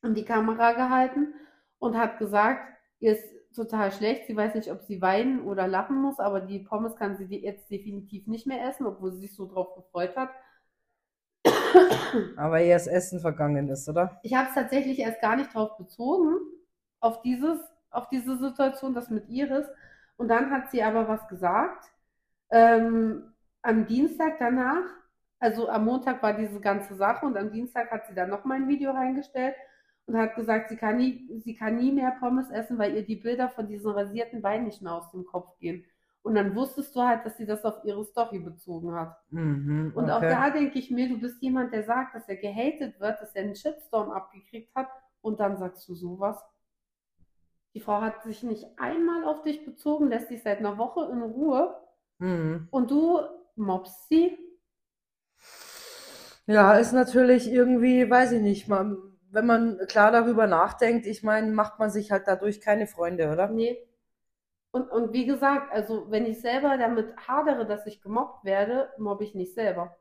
in die Kamera gehalten und hat gesagt, ihr ist total schlecht, sie weiß nicht, ob sie weinen oder lachen muss, aber die Pommes kann sie jetzt definitiv nicht mehr essen, obwohl sie sich so drauf gefreut hat. Aber ihr das Essen vergangen ist, oder? Ich habe es tatsächlich erst gar nicht drauf bezogen, auf dieses, auf diese Situation, das mit Iris. Und dann hat sie aber was gesagt. Ähm, am Dienstag danach, also am Montag war diese ganze Sache und am Dienstag hat sie dann nochmal ein Video reingestellt und hat gesagt, sie kann nie, sie kann nie mehr Pommes essen, weil ihr die Bilder von diesen rasierten Beinen nicht mehr aus dem Kopf gehen. Und dann wusstest du halt, dass sie das auf ihre Story bezogen hat. Mhm. Und auch okay. da denke ich mir, du bist jemand, der sagt, dass er gehatet wird, dass er einen Shitstorm abgekriegt hat und dann sagst du sowas. Die Frau hat sich nicht einmal auf dich bezogen, lässt dich seit einer Woche in Ruhe Mhm. und du mobst sie. Ja, ist natürlich irgendwie, weiß ich nicht, man, wenn man klar darüber nachdenkt, ich meine, macht man sich halt dadurch keine Freunde, oder? Nee. Und, und wie gesagt, also wenn ich selber damit hadere, dass ich gemobbt werde, mobbe ich nicht selber.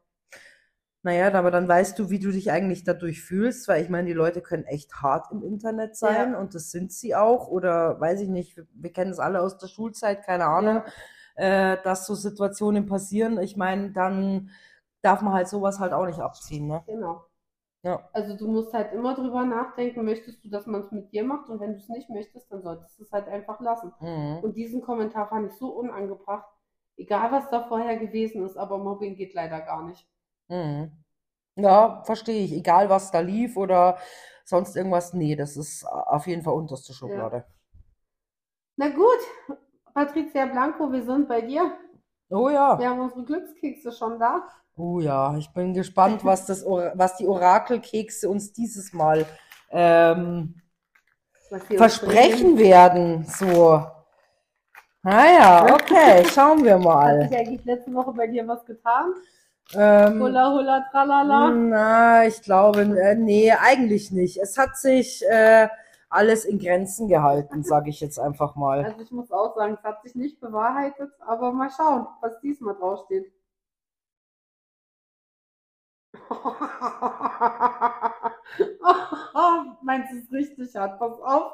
Naja, aber dann weißt du, wie du dich eigentlich dadurch fühlst, weil ich meine, die Leute können echt hart im Internet sein Ja. und das sind sie auch. Oder weiß ich nicht, wir, wir kennen es alle aus der Schulzeit, keine Ahnung, äh, dass so Situationen passieren. Ich meine, dann darf man halt sowas halt auch nicht abziehen, ne? Genau. Ja. Also du musst halt immer drüber nachdenken, möchtest du, dass man es mit dir macht? Und wenn du es nicht möchtest, dann solltest du es halt einfach lassen. Mhm. Und diesen Kommentar fand ich so unangebracht. Egal, was da vorher gewesen ist, aber Mobbing geht leider gar nicht. Mhm. Ja, verstehe ich. Egal, was da lief oder sonst irgendwas. Nee, das ist auf jeden Fall unterste Schublade. Na gut, Patricia Blanco, wir sind bei dir. Oh ja. Wir haben unsere Glückskekse schon da. Oh ja, ich bin gespannt, was das, was die Orakelkekse uns dieses Mal ähm, uns versprechen werden. So. Naja, okay, schauen wir bringen. Hat mal. sich eigentlich letzte Woche bei dir was getan? Ähm, Hula, hula, tralala. na, ich glaube, äh, nee, eigentlich nicht. Es hat sich äh, alles in Grenzen gehalten, sage ich jetzt einfach mal. Also ich muss auch sagen, es hat sich nicht bewahrheitet, aber mal schauen, was diesmal draufsteht. Meinst du es richtig hart? Pass auf.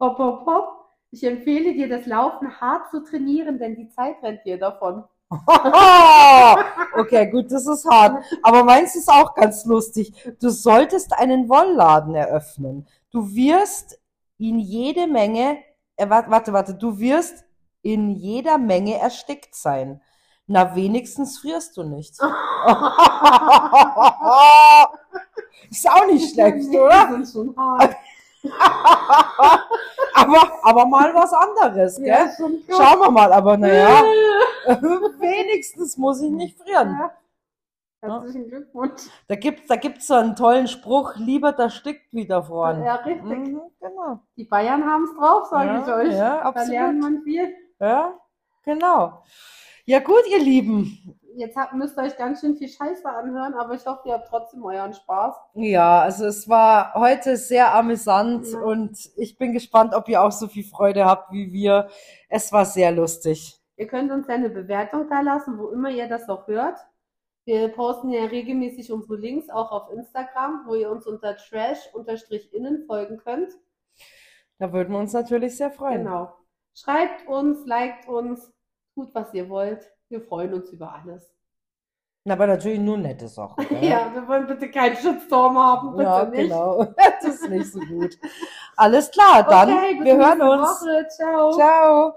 Hopp, hopp, hopp. Ich empfehle dir, das Laufen hart zu trainieren, denn die Zeit rennt dir davon. Okay, gut, das ist hart. Aber meins ist auch ganz lustig. Du solltest einen Wollladen eröffnen. Du wirst in jede Menge, äh, warte, warte, du wirst in jeder Menge erstickt sein. Na, wenigstens frierst du nicht. Ist auch nicht schlecht, oder? Aber, aber mal was anderes, Ja, gell? krass. Schauen wir mal, aber naja, wenigstens muss ich nicht frieren. Ja. Herzlichen Glückwunsch. Da gibt's, da gibt's so einen tollen Spruch, lieber da stickt wieder voran. Ja, richtig. Mhm, genau. Die Bayern haben es drauf, sage Ja, ich euch. ja, da lernt absolut. man viel. Ja, genau. Ja gut, ihr Lieben. Jetzt habt, müsst ihr euch ganz schön viel Scheiße anhören, aber ich hoffe, ihr habt trotzdem euren Spaß. Ja, also es war heute sehr amüsant Ja. und ich bin gespannt, ob ihr auch so viel Freude habt wie wir. Es war sehr lustig. Ihr könnt uns ja eine Bewertung da lassen, wo immer ihr das auch hört. Wir posten ja regelmäßig unsere Links auch auf Instagram, wo ihr uns unter trash-innen folgen könnt. Da würden wir uns natürlich sehr freuen. Genau. Schreibt uns, liked uns, tut was ihr wollt. Wir freuen uns über alles. Na, Aber natürlich nur nette Sachen. Ja, wir wollen bitte keinen Shitstorm haben, bitte Ja, nicht. genau. Das ist nicht so gut. Alles klar, dann Okay, wir hören uns. Woche. Ciao. Ciao.